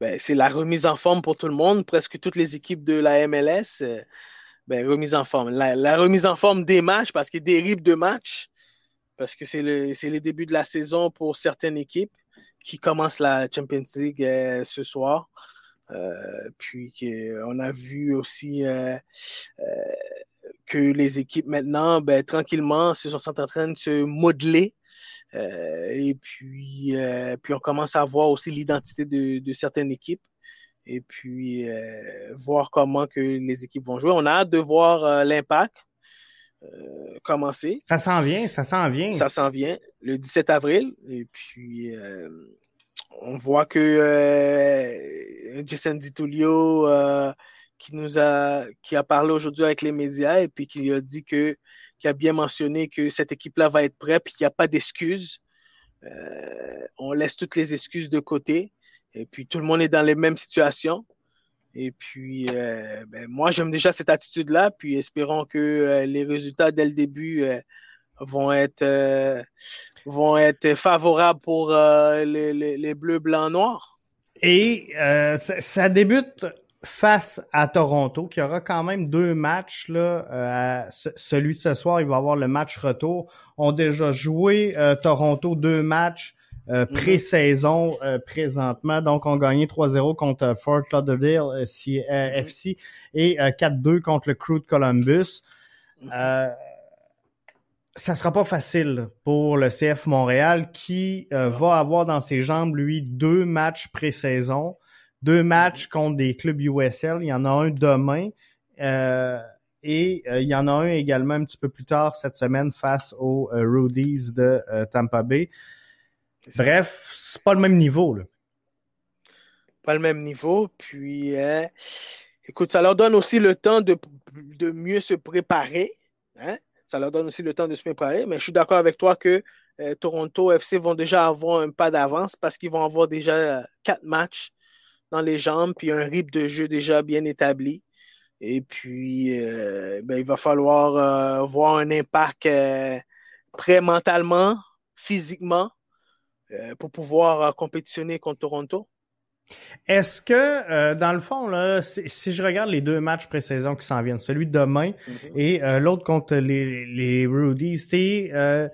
ben, c'est la remise en forme pour tout le monde. Presque toutes les équipes de la MLS, euh, ben, remise en forme. La, remise en forme des matchs, parce qu'il dérive de matchs, parce que c'est le, les débuts de la saison pour certaines équipes qui commencent la Champions League euh, ce soir. puis, on a vu aussi que les équipes maintenant, ben, tranquillement, se sont en train de se modeler euh, et puis, euh, puis on commence à voir aussi l'identité de, de, certaines équipes et puis euh, voir comment que les équipes vont jouer. On a hâte de voir l'impact commencer. Ça s'en vient, ça s'en vient. Ça s'en vient le 17 avril. Et puis on voit que Jason DiTulio qui nous a qui a parlé aujourd'hui avec les médias et puis qui a dit que qui a bien mentionné que cette équipe-là va être prête et qu'il n'y a pas d'excuses. Euh, on laisse toutes les excuses de côté et puis tout le monde est dans les mêmes situations. Et puis, euh, ben, moi, j'aime déjà cette attitude-là, puis espérons que euh, les résultats dès le début vont être vont être favorables pour les, bleus, blancs, noirs. Et ça, débute face à Toronto, qui aura quand même deux matchs. Là, euh, celui de ce soir, il va avoir le match retour. On déjà joué euh, Toronto deux matchs euh, mhm. pré-saison présentement. Donc, on gagné 3-0 contre Fort Lauderdale FC mhm. et 4-2 contre le Crew de Columbus. Mhm. ça sera pas facile pour le CF Montréal qui va avoir dans ses jambes, lui, deux matchs pré-saison deux matchs contre des clubs USL. Il y en a un demain. Euh, et euh, il y en a un également un petit peu plus tard cette semaine face aux euh, Rudies de Tampa Bay. Bref, c'est pas le même niveau. Là. Pas le même niveau. Puis, écoute, ça leur donne aussi le temps de, de mieux se préparer. Hein? Ça leur donne aussi le temps de se préparer. Mais je suis d'accord avec toi que Toronto FC vont déjà avoir un pas d'avance parce qu'ils vont avoir déjà quatre matchs dans les jambes, puis un rythme de jeu déjà bien établi. Et puis, euh, ben, il va falloir euh, voir un impact euh, prêt mentalement, physiquement, pour pouvoir compétitionner contre Toronto. Est-ce que, euh, dans le fond, là, si, je regarde les deux matchs pré-saison qui s'en viennent, celui de demain mhm. et euh, l'autre contre les, les Rudies, c'est euh,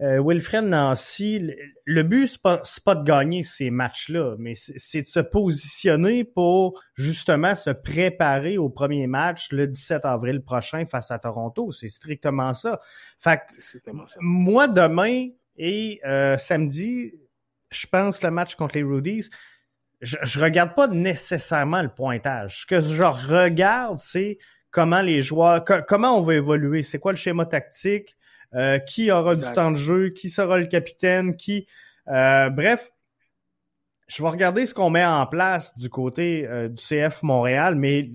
Wilfred Nancy, le but, c'est pas, pas de gagner ces matchs-là, mais c'est de se positionner pour justement se préparer au premier match le 17 avril prochain face à Toronto. C'est strictement ça. Fait que, moi, demain et samedi, je pense le match contre les Rudies, je, je regarde pas nécessairement le pointage. Ce que je regarde, c'est comment les joueurs, comment on va évoluer, c'est quoi le schéma tactique, euh, qui aura du temps de jeu, qui sera le capitaine, qui, euh, bref, je vais regarder ce qu'on met en place du côté euh, du CF Montréal, mais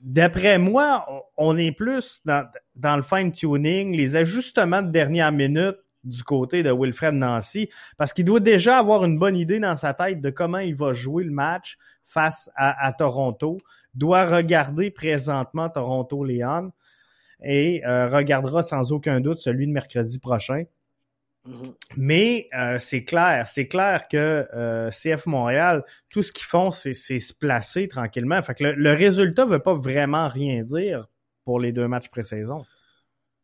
D'après moi, on est plus dans, dans le fine-tuning, les ajustements de dernière minute du côté de Wilfred Nancy, parce qu'il doit déjà avoir une bonne idée dans sa tête de comment il va jouer le match face à, Toronto, doit regarder présentement Toronto-Léon et euh, regardera sans aucun doute celui de mercredi prochain. Mm-hmm. Mais euh, c'est clair, c'est clair que euh, CF Montréal, tout ce qu'ils font, c'est se placer tranquillement. Fait que le, le résultat ne veut pas vraiment rien dire pour les deux matchs pré-saison.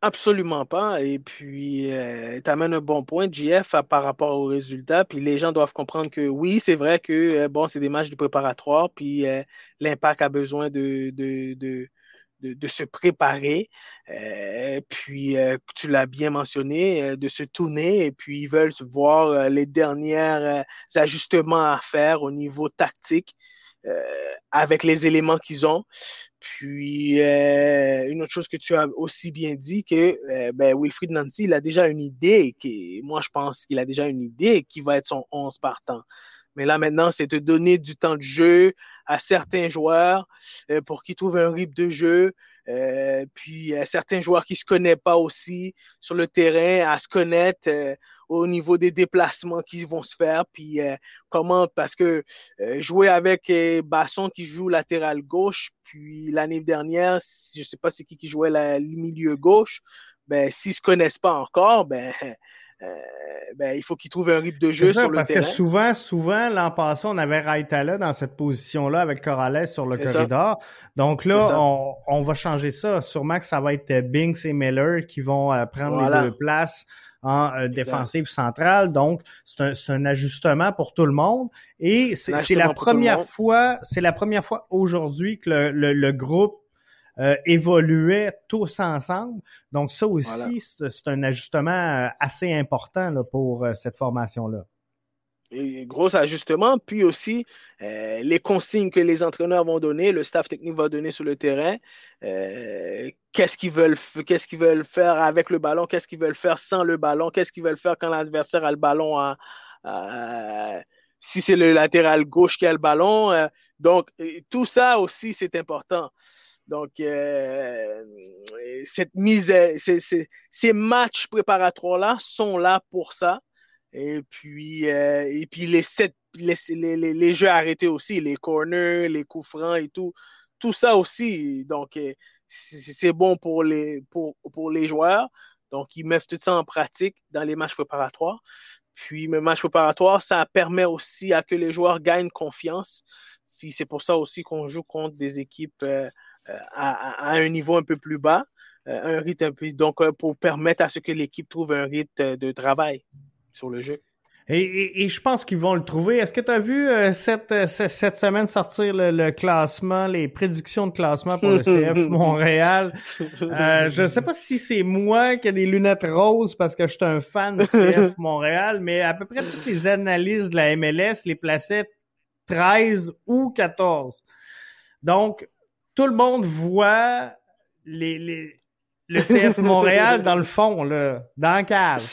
Absolument pas. Et puis, euh, tu amènes un bon point, JF, par rapport aux résultats. Puis les gens doivent comprendre que oui, c'est vrai que euh, bon, c'est des matchs de préparatoire, puis euh, l'impact a besoin de, de, de, de, se préparer. puis, tu l'as bien mentionné, de se tourner. Et puis, ils veulent voir les derniers ajustements à faire au niveau tactique. avec les éléments qu'ils ont. Puis, euh, une autre chose que tu as aussi bien dit, que euh, ben, Wilfried Nancy, il a déjà une idée, qui, moi je pense qu'il a déjà une idée qui va être son 11 partant. Mais là maintenant, c'est de donner du temps de jeu à certains joueurs euh, pour qu'ils trouvent un rythme de jeu. puis à certains joueurs qui se connaissent pas aussi sur le terrain, à se connaître au niveau des déplacements qui vont se faire, puis comment, parce que jouer avec Basson qui joue latéral gauche, puis l'année dernière, je sais pas c'est qui qui jouait le milieu gauche, ben s'ils se connaissent pas encore, ben euh, ben, il faut qu'ils trouvent un rythme de jeu sur le parce terrain. Parce que souvent, souvent, l'an passé, on avait Raitala dans cette position-là avec Corrales sur le corridor. Donc là, on, on, va changer ça. Sûrement que ça va être Binks et Miller qui vont euh, prendre les deux places en euh, défensive centrale. Donc, c'est un, un, ajustement pour tout le monde. Et c'est la première fois, c'est la première fois aujourd'hui que le, le, le groupe euh, évoluaient tous ensemble. Donc ça aussi, c'est un ajustement euh, assez important là, pour euh, cette formation-là. Gros ajustement, puis aussi les consignes que les entraîneurs vont donner, le staff technique va donner sur le terrain, qu'est-ce qu'ils veulent, veulent faire avec le ballon, qu'est-ce qu'ils veulent faire sans le ballon, qu'est-ce qu'ils veulent faire quand l'adversaire a le ballon si c'est le latéral gauche qui a le ballon. donc, tout ça aussi, c'est important. Donc, euh, cette mise, ces, matchs préparatoires-là sont là pour ça. Et puis, euh, et puis les, sept, les, les, jeux arrêtés aussi, les corners, les coups francs et tout, tout ça aussi. Donc, euh, c'est bon pour les, pour, pour les joueurs. Donc, ils mettent tout ça en pratique dans les matchs préparatoires. Puis, mes matchs préparatoires, ça permet aussi à que les joueurs gagnent confiance. Puis, c'est pour ça aussi qu'on joue contre des équipes euh, à, un niveau un peu plus bas, euh, un rythme un peu, donc euh, pour permettre à ce que l'équipe trouve un rythme de travail sur le jeu. Et, je pense qu'ils vont le trouver. Est-ce que tu as vu cette, cette, semaine sortir le, classement, les prédictions de classement pour le CF Montréal? je ne sais pas si c'est moi qui ai des lunettes roses parce que je suis un fan du CF Montréal, mais à peu près toutes les analyses de la MLS les plaçaient 13 ou 14. Donc, tout le monde voit les, les, le CF Montréal dans le fond, là, dans la cave,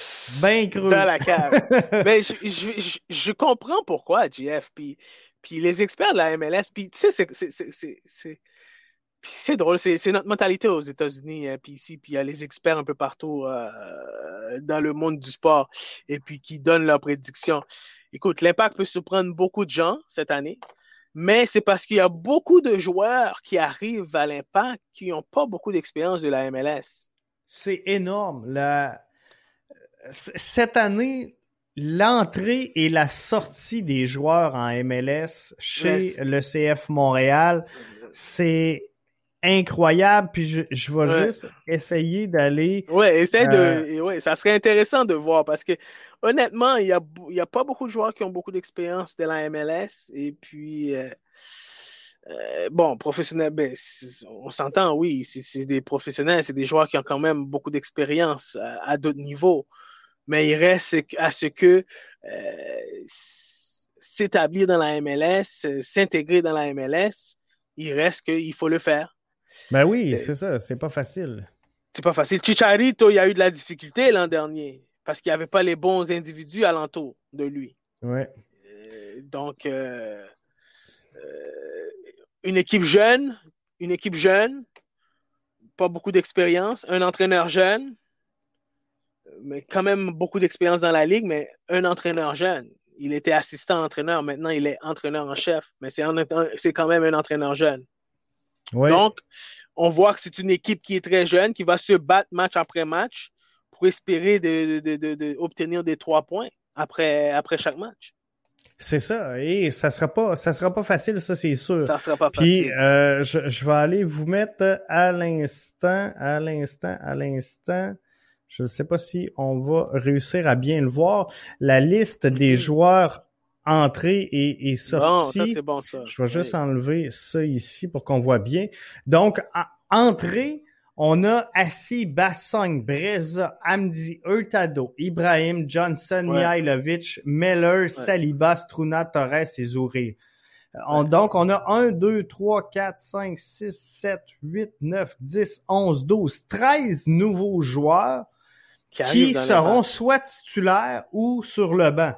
bien cru. Dans la cave. Mais je, je, je, comprends pourquoi, JF. Puis, puis les experts de la MLS, puis tu sais, c'est c'est drôle, c'est notre mentalité aux États-Unis, hein, puis ici, puis il y a les experts un peu partout euh, dans le monde du sport, et puis qui donnent leurs prédictions. Écoute, l'impact peut surprendre beaucoup de gens cette année mais c'est parce qu'il y a beaucoup de joueurs qui arrivent à l'impact qui n'ont pas beaucoup d'expérience de la MLS. C'est énorme. Cette année, l'entrée et la sortie des joueurs en MLS chez le CF Montréal, c'est incroyable. Puis je, je vais juste essayer d'aller. Ouais, essaye de. Euh, ouais, ça serait intéressant de voir parce que honnêtement, il n'y a, y a pas beaucoup de joueurs qui ont beaucoup d'expérience de la MLS. Et puis. Euh, euh, bon, professionnel, ben, on s'entend, oui, c'est des professionnels, c'est des joueurs qui ont quand même beaucoup d'expérience à, d'autres niveaux. Mais il reste à ce que s'établir dans la MLS, s'intégrer dans la MLS, il reste qu'il faut le faire. Ben oui, c'est ça, c'est pas facile. C'est pas facile. Chicharito, il y a eu de la difficulté l'an dernier parce qu'il n'y avait pas les bons individus alentour de lui. Ouais. Euh, donc, euh, euh, une équipe jeune une équipe jeune, pas beaucoup d'expérience, un entraîneur jeune, mais quand même beaucoup d'expérience dans la ligue, mais un entraîneur jeune. Il était assistant entraîneur, maintenant il est entraîneur en chef, mais c'est quand même un entraîneur jeune. Donc, on voit que c'est une équipe qui est très jeune, qui va se battre match après match pour espérer d'obtenir des trois points après, après chaque match. C'est ça, et ça sera pas, ça sera pas facile, ça c'est sûr. Ça sera pas facile. Puis euh, je, je, vais aller vous mettre à l'instant, à l'instant, à l'instant. Je ne sais pas si on va réussir à bien le voir. La liste des joueurs entrés et, et sortis. Bon, ça c'est bon ça. Je vais juste enlever ça ici pour qu'on voit bien. Donc, entrée, on a Assi, Bassong, Breza, Amdi, Hurtado, Ibrahim, Johnson, ouais. Mihailovic, Meller, Saliba, Struna, Torres et Zouri. On, donc, on a 1, 2, 3, 4, 5, 6, 7, 8, 9, 10, 11, 12, 13 nouveaux joueurs qui, qui seront soit titulaires ou sur le banc.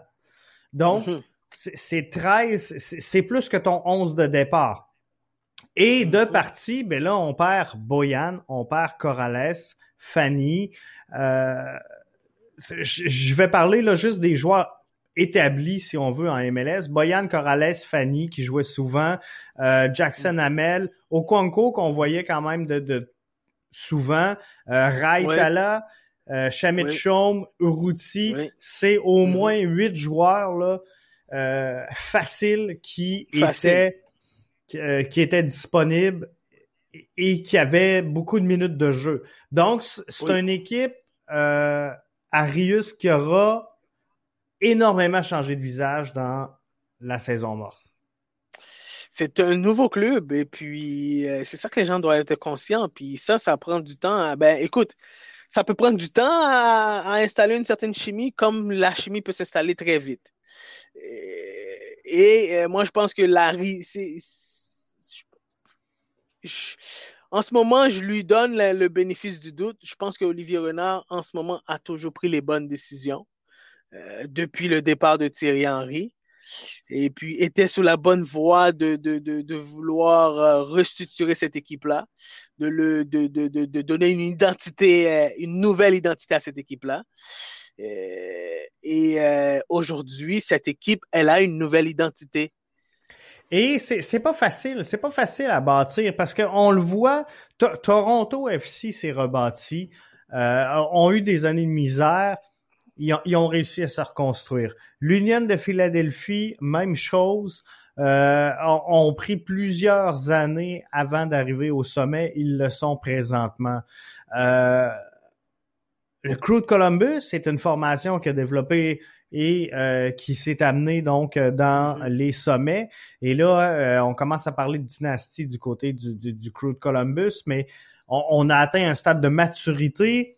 Donc, mm -hmm. c'est 13, c'est plus que ton 11 de départ. Et de partie, ben là, on perd Boyan, on perd Corrales, Fanny. Euh, je vais parler là juste des joueurs établis, si on veut, en MLS. Boyan, Corrales, Fanny, qui jouait souvent. Euh, Jackson Hamel. Okonko, qu'on voyait quand même de, de souvent. Euh, Raitala, oui. euh, Uruti. C'est au mm -hmm. moins huit joueurs là, euh, faciles qui Facile. étaient euh, qui était disponible et qui avait beaucoup de minutes de jeu. Donc, c'est oui. une équipe euh, Arius qui aura énormément changé de visage dans la saison morte. C'est un nouveau club et puis euh, c'est ça que les gens doivent être conscients. Puis ça, ça prend du temps. À, ben, écoute, ça peut prendre du temps à, à, installer une certaine chimie comme la chimie peut s'installer très vite. Et, et euh, moi, je pense que Larry, c'est en ce moment, je lui donne le, bénéfice du doute. Je pense qu'Olivier Renard, en ce moment, a toujours pris les bonnes décisions euh, depuis le départ de Thierry Henry. Et puis était sur la bonne voie de, de, de, vouloir euh, restructurer cette équipe-là, de, le, de, donner une identité, euh, une nouvelle identité à cette équipe-là. Et aujourd'hui, cette équipe, elle a une nouvelle identité. Et c'est pas facile, c'est pas facile à bâtir parce qu'on le voit, Toronto FC s'est rebâti, euh, ont eu des années de misère, ils ont, ils ont réussi à se reconstruire. L'Union de Philadelphie, même chose, euh, ont, ont, pris plusieurs années avant d'arriver au sommet, ils le sont présentement. Euh, le Crew de Columbus, c'est une formation qui a développé et euh, qui s'est amené donc euh, dans mm-hmm. les sommets. Et là, euh, on commence à parler de dynastie du côté du, du, du crew de Columbus, mais on, on, a atteint un stade de maturité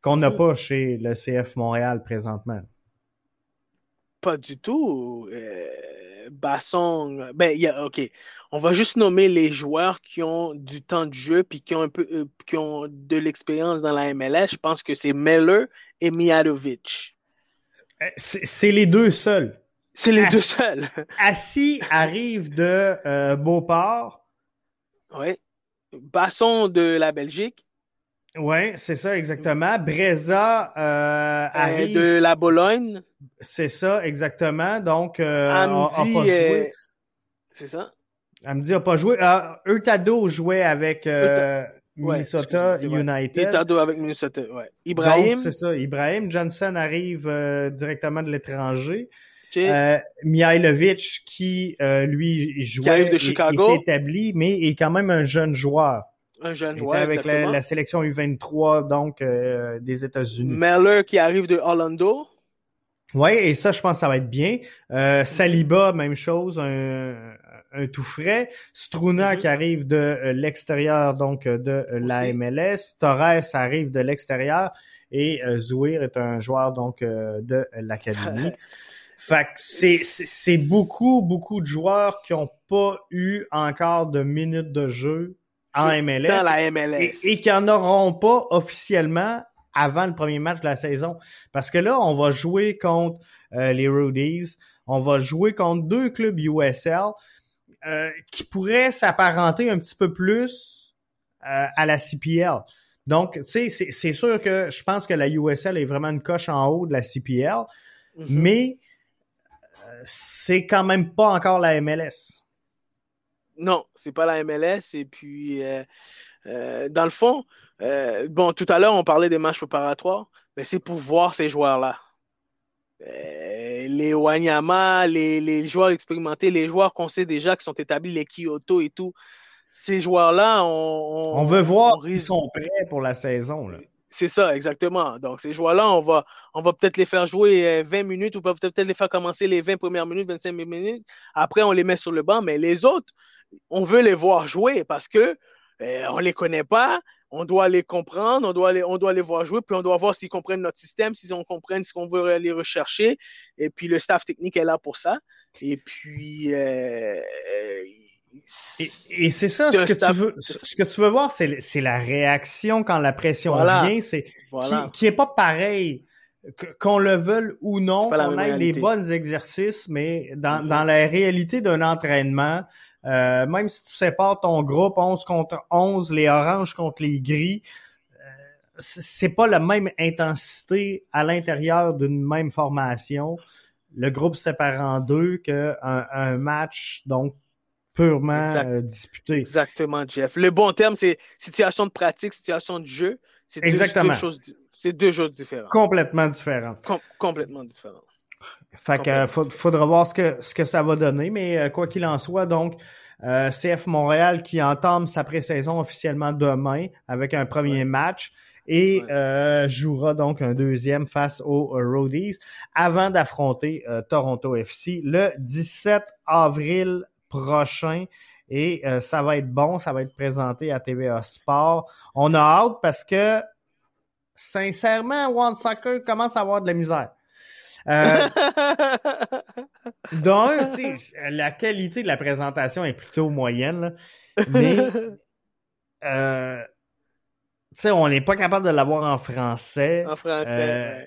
qu'on n'a mm-hmm. pas chez le CF Montréal présentement. Pas du tout. Euh, Basson, ben, OK. On va juste nommer les joueurs qui ont du temps de jeu puis qui ont un peu qui ont de l'expérience dans la MLS. Je pense que c'est Meller et Mijatovic. Euh, c'est les deux seuls. C'est les Assis, deux seuls. Assis arrive de euh, Beauport. Oui. Basson de la Belgique. Oui, c'est ça, exactement. Breza euh, arrive... de la Bologne. C'est ça, exactement. Donc, euh, Amdi, euh, c'est ça. Amdi n'a pas joué. Hurtado jouait avec Minnesota ouais, United. Hurtado avec Minnesota, ouais. Ibrahim? C'est ça, Ibrahim. Johnson arrive euh, directement de l'étranger. Euh, Mihailovic, qui euh, lui jouait de Chicago. est établi, mais est quand même un jeune joueur. Un jeune joueur, avec la, la, sélection U23 donc euh, des États-Unis. Meller qui arrive de Orlando. Oui, et ça, je pense que ça va être bien. Euh, Saliba, même chose, un, un tout frais. Struna mm -hmm. qui arrive de euh, l'extérieur, donc de euh, la MLS. Torres arrive de l'extérieur. Et euh, Zouir est un joueur donc euh, de l'académie. Fait que c'est beaucoup, beaucoup de joueurs qui n'ont pas eu encore de minutes de jeu en MLS. Dans la MLS. Et, et qui n'en auront pas officiellement avant le premier match de la saison. Parce que là, on va jouer contre euh, les Rudies, on va jouer contre deux clubs USL. Euh, qui pourrait s'apparenter un petit peu plus euh, à la CPL. Donc, tu sais, c'est sûr que je pense que la USL est vraiment une coche en haut de la CPL, mm-hmm. mais c'est quand même pas encore la MLS. Non, c'est pas la MLS. Et puis, dans le fond, bon, tout à l'heure, on parlait des matchs préparatoires, mais c'est pour voir ces joueurs-là. Euh, les Wanyama, les, joueurs expérimentés, les joueurs qu'on sait déjà qui sont établis, les Kyoto et tout. Ces joueurs-là, on, on, veut voir s'ils sont prêts pour la saison. C'est ça, exactement. Donc, ces joueurs-là, on va, on va peut-être les faire jouer 20 euh, minutes ou peut-être les faire commencer les 20 premières minutes, 25 minutes. Après, on les met sur le banc. Mais les autres, on veut les voir jouer parce que euh, on les connaît pas on doit les comprendre, on doit les, on doit les voir jouer, puis on doit voir s'ils comprennent notre système, s'ils comprennent ce qu'on veut aller rechercher. Et puis le staff technique est là pour ça. Et puis euh, et, c'est ça, ce que, tu veux, ce que tu veux voir, c'est la réaction quand la pression vient, c'est qui, est pas pareil qu'on le veuille ou non, qu'on ait des bons exercices, mais dans, mm-hmm. dans la réalité d'un entraînement, euh, même si tu sépares ton groupe 11 contre 11, les oranges contre les gris, euh, c'est pas la même intensité à l'intérieur d'une même formation. Le groupe sépare en deux qu'un un match, donc purement euh, disputé. Exactement, Jeff. Le bon terme, c'est situation de pratique, situation de jeu. C'est deux, choses, c'est deux choses différentes. Complètement différentes. complètement différentes. Fait que faudra voir ce que ce que ça va donner, mais euh, quoi qu'il en soit, donc euh, CF Montréal qui entame sa pré-saison officiellement demain avec un premier match et euh, jouera donc un deuxième face aux Roadies avant d'affronter Toronto FC le 17 avril prochain. Et ça va être bon, ça va être présenté à TVA Sport. On a hâte parce que, sincèrement, One Soccer commence à avoir de la misère. Euh, D'un, la qualité de la présentation est plutôt moyenne, mais euh, on n'est pas capable de l'avoir en français. En français. Euh,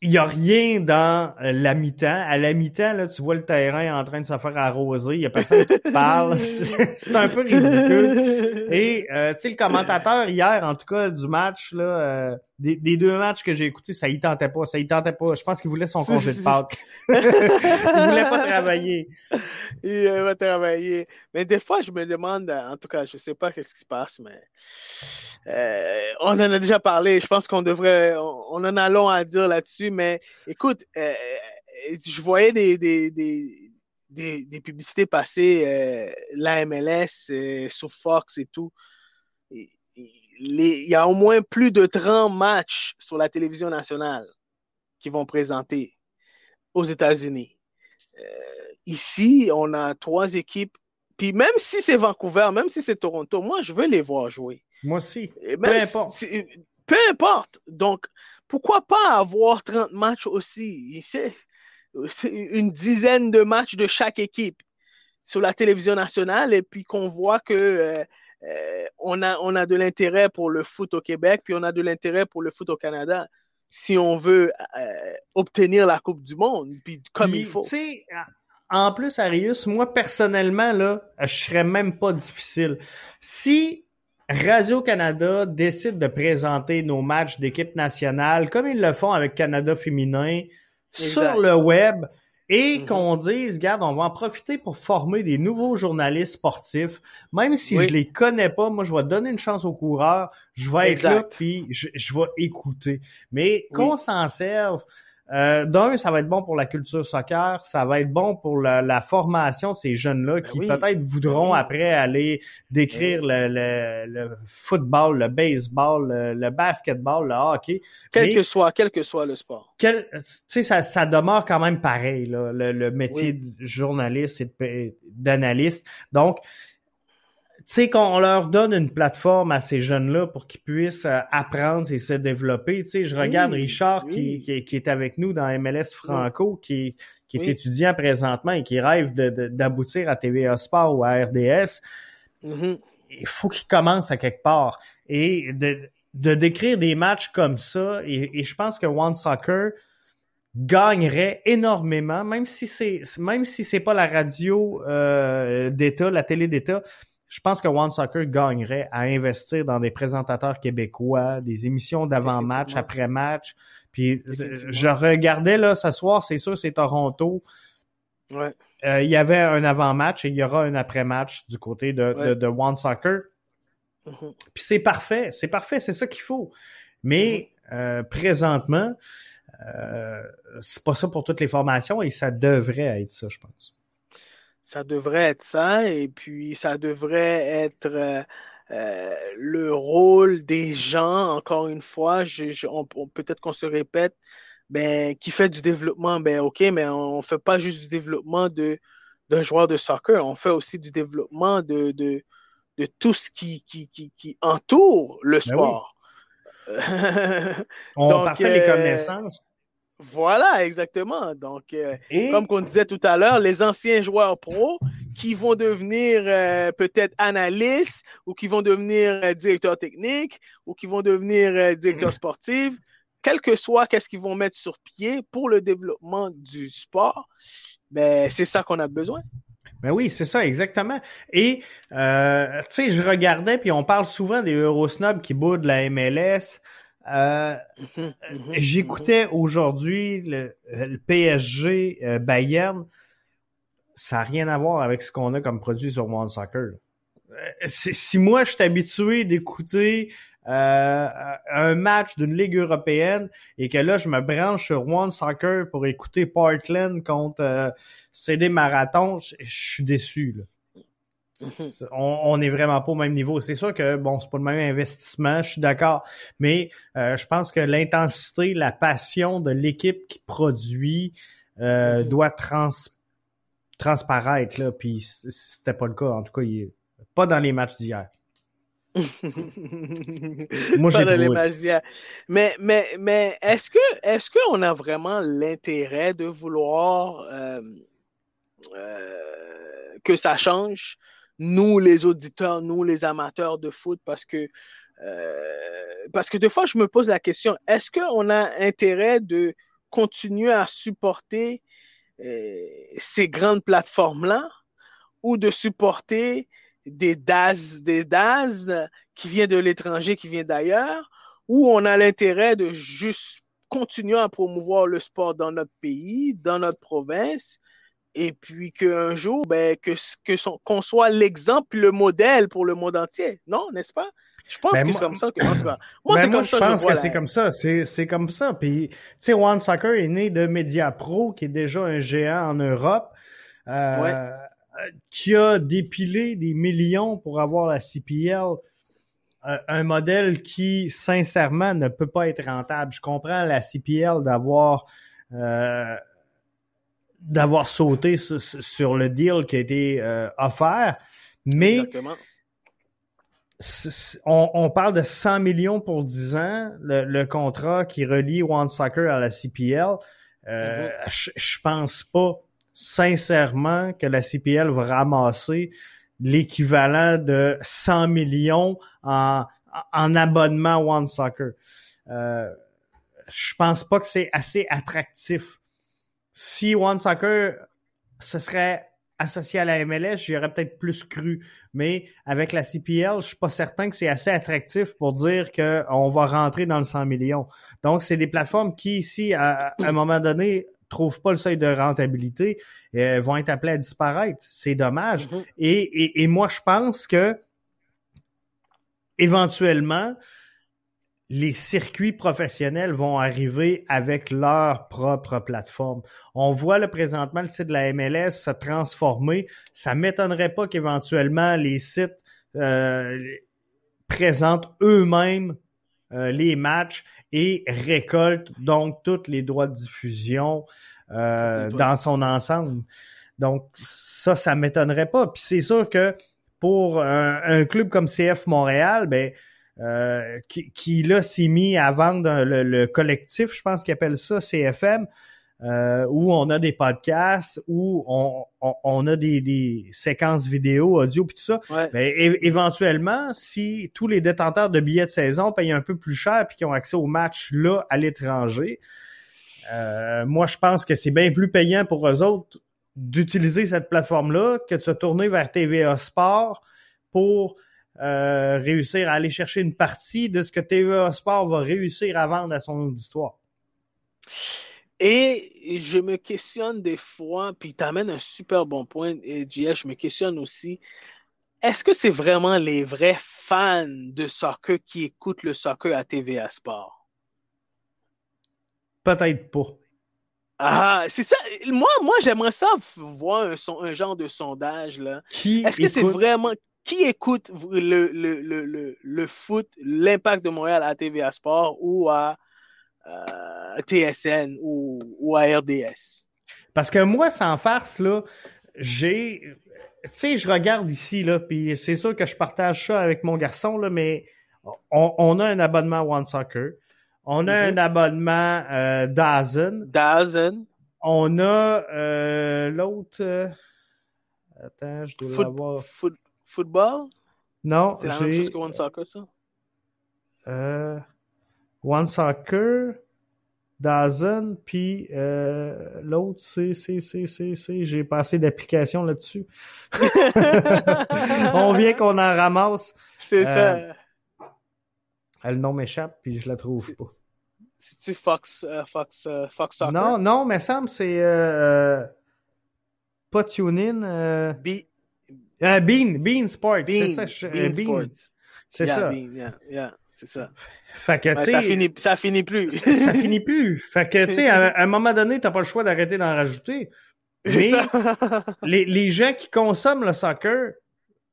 il n'y a rien dans la mi-temps. À la mi-temps, là, tu vois le terrain en train de se faire arroser. Il n'y a personne qui te parle. C'est un peu ridicule. Et euh, tu sais, le commentateur hier, en tout cas, du match, là, euh, des, deux matchs que j'ai écoutés, ça y tentait pas. Ça y tentait pas. Je pense qu'il voulait son congé de Pâques. il voulait pas travailler. Il voulait pas travailler. Mais des fois, je me demande, en tout cas, je sais pas qu'est-ce qui se passe, mais euh, on en a déjà parlé. Je pense qu'on devrait, on, en a long à dire là-dessus. Mais écoute, euh, euh, je voyais des, des, des, des, publicités passer, la MLS, sur Fox et tout. Il y a au moins plus de 30 matchs sur la télévision nationale qui vont présenter aux États-Unis. ici, on a trois équipes. Puis même si c'est Vancouver, même si c'est Toronto, moi, je veux les voir jouer. Moi aussi. Peu importe. Peu importe. Donc, pourquoi pas avoir 30 matchs aussi? Une dizaine de matchs de chaque équipe sur la télévision nationale et puis qu'on voit que euh, euh, on, a, on a de l'intérêt pour le foot au Québec, puis on a de l'intérêt pour le foot au Canada si on veut euh, obtenir la Coupe du Monde, puis comme il faut. En plus, Arius, moi personnellement, là, je serais même pas difficile. Si Radio-Canada décide de présenter nos matchs d'équipe nationale comme ils le font avec Canada féminin sur le web et mhm. qu'on dise, regarde, on va en profiter pour former des nouveaux journalistes sportifs. Même si je les connais pas, moi, je vais donner une chance aux coureurs, je vais être là, puis je, vais écouter. Mais qu'on s'en serve euh, D'un, ça va être bon pour la culture soccer, ça va être bon pour la, formation de ces jeunes-là ben qui peut-être voudront ben après aller décrire ben le, football, le baseball, le, basketball, le hockey. Quel que soit, quel que soit le sport. Tu sais, ça, ça demeure quand même pareil, là, le, métier de journaliste et d'analyste. Donc, sais, qu'on leur donne une plateforme à ces jeunes-là pour qu'ils puissent euh, apprendre et se développer. Tu sais, je regarde Richard Qui, qui, est avec nous dans MLS Franco, qui, qui est étudiant présentement et qui rêve d'aboutir à TVA Sport ou à RDS. Mm-hmm. Il faut qu'il commence à quelque part. Et de, de décrire des matchs comme ça, et, je pense que One Soccer gagnerait énormément, même si c'est même si c'est pas la radio euh, d'État, la télé d'État. Je pense que One Soccer gagnerait à investir dans des présentateurs québécois, des émissions d'avant-match, après-match. Puis je regardais là ce soir, c'est sûr, c'est Toronto. Ouais. Euh, il y avait un avant-match et il y aura un après-match du côté de, de, One Soccer. Mm-hmm. Puis c'est parfait, c'est parfait, c'est ça qu'il faut. Mais mm-hmm. euh, présentement, euh, c'est pas ça pour toutes les formations et ça devrait être ça, je pense. Ça devrait être ça et puis ça devrait être euh, euh, le rôle des gens, encore une fois, peut-être qu'on se répète, ben, qui fait du développement, ben ok, mais on fait pas juste du développement de d'un joueur de soccer, on fait aussi du développement de, de, de tout ce qui, qui, qui, qui entoure le ben sport. on Donc, parfait les connaissances. Voilà, exactement. Donc, euh, comme on disait tout à l'heure, les anciens joueurs pros qui vont devenir euh, peut-être analystes ou qui vont devenir euh, directeurs techniques ou qui vont devenir directeurs sportifs, quel que soit qu'est-ce qu'ils vont mettre sur pied pour le développement du sport, ben, c'est ça qu'on a besoin. Ben oui, c'est ça, exactement. Et, tu sais, je regardais, puis on parle souvent des Eurosnobs qui boudent la MLS. Euh, mhm, mhm, j'écoutais mhm. aujourd'hui le, PSG euh, Bayern. Ça n'a rien à voir avec ce qu'on a comme produit sur One Soccer. Euh, si moi je suis habitué d'écouter un match d'une ligue européenne et que là je me branche sur One Soccer pour écouter Portland contre CD Marathon, je suis déçu. Là. On, n'est est vraiment pas au même niveau. C'est sûr que bon, c'est pas le même investissement, je suis d'accord, mais euh, je pense que l'intensité, la passion de l'équipe qui produit euh, mhm. doit trans transparaître là. Puis c'était pas le cas, en tout cas, il, pas dans les matchs d'hier. Moi, j'ai les matchs d'hier. Mais, mais, mais est-ce que est-ce qu'on a vraiment l'intérêt de vouloir euh, que ça change? Nous les auditeurs, nous les amateurs de foot, parce que euh, parce que des fois je me pose la question est-ce qu'on a intérêt de continuer à supporter euh, ces grandes plateformes là ou de supporter des DAS, des DAS qui viennent de l'étranger, qui viennent d'ailleurs, ou on a l'intérêt de juste continuer à promouvoir le sport dans notre pays, dans notre province, et puis qu'un jour, ben, que, que qu'on soit l'exemple, le modèle pour le monde entier. Non, n'est-ce pas? Je pense ben, que c'est comme ça que. Moi, ben, moi je pense que c'est comme ça. C'est comme ça. Puis, tu sais, One Soccer est né de Media Pro, qui est déjà un géant en Europe, euh, qui a dépilé des millions pour avoir la CPL. Euh, un modèle qui, sincèrement, ne peut pas être rentable. Je comprends la CPL d'avoir euh, d'avoir sauté sur, le deal qui a été euh, offert, mais on, parle de 100 millions pour 10 ans, le, contrat qui relie One Soccer à la CPL. Euh, mm-hmm. je, pense pas sincèrement que la CPL va ramasser l'équivalent de 100 millions en, en abonnement One Soccer. Euh, je pense pas que c'est assez attractif si One Soccer se serait associé à la MLS, j'y aurais peut-être plus cru. Mais avec la CPL, je suis pas certain que c'est assez attractif pour dire qu'on va rentrer dans le 100 millions. Donc, c'est des plateformes qui, ici, à, un moment donné, trouvent pas le seuil de rentabilité, et vont être appelées à disparaître. C'est dommage. Mm-hmm. et, et, moi, je pense que éventuellement, les circuits professionnels vont arriver avec leur propre plateforme. On voit le présentement le site de la MLS se transformer. Ça m'étonnerait pas qu'éventuellement les sites euh, présentent eux-mêmes euh, les matchs et récoltent donc tous les droits de diffusion euh, dans son ensemble. Donc ça, ça m'étonnerait pas. Puis c'est sûr que pour un, un, club comme CF Montréal, ben euh, qui, qui, là s'est mis à vendre le, collectif, je pense qu'il appelle ça CFM, euh, où on a des podcasts, où on, on, a des, des, séquences vidéo, audio, puis tout ça. Mais éventuellement, si tous les détenteurs de billets de saison payent un peu plus cher puis qui ont accès aux matchs là à l'étranger, Euh, moi, je pense que c'est bien plus payant pour eux autres d'utiliser cette plateforme-là que de se tourner vers TVA Sport pour euh, réussir à aller chercher une partie de ce que TVA Sport va réussir à vendre à son auditoire. Et je me questionne des fois, puis tu amènes un super bon point, et je me questionne aussi, est-ce que c'est vraiment les vrais fans de soccer qui écoutent le soccer à TVA Sport? Peut-être pas. Ah, c'est ça. Moi, moi j'aimerais ça voir un, genre de sondage. là. Est-ce que c'est vraiment. Qui écoute le, le, le, le foot, l'impact de Montréal à TVA Sport ou à euh, TSN ou, ou, à RDS? Parce que moi, sans farce, là, j'ai. Tu sais, je regarde ici, là, puis c'est sûr que je partage ça avec mon garçon, là, mais on, on a un abonnement One Soccer. On a un mhm. abonnement euh, Dazen. Dazen. On a euh, l'autre. Euh, attends, je dois l'avoir. Football? Non. C'est la même chose que One Soccer, ça? Euh, One Soccer, Dazen, puis euh, l'autre, c'est, c'est, c'est, c'est, c'est. J'ai passé d'applications là-dessus. On vient qu'on en ramasse. C'est ça. Le nom m'échappe, puis je la trouve pas. C'est-tu Fox, euh, Fox, euh, Fox Soccer? Non, non, mais ça me c'est euh, pas TuneIn. Be Bean, Bean Sports. C'est ça. Bean, Bean. C'est ça. Bean, yeah, yeah, c'est ça. Fait que, ça finit, ça finit plus. ça, finit plus. Fait que, tu sais, à, un moment donné, t'as pas le choix d'arrêter d'en rajouter. Mais les, les gens qui consomment le soccer,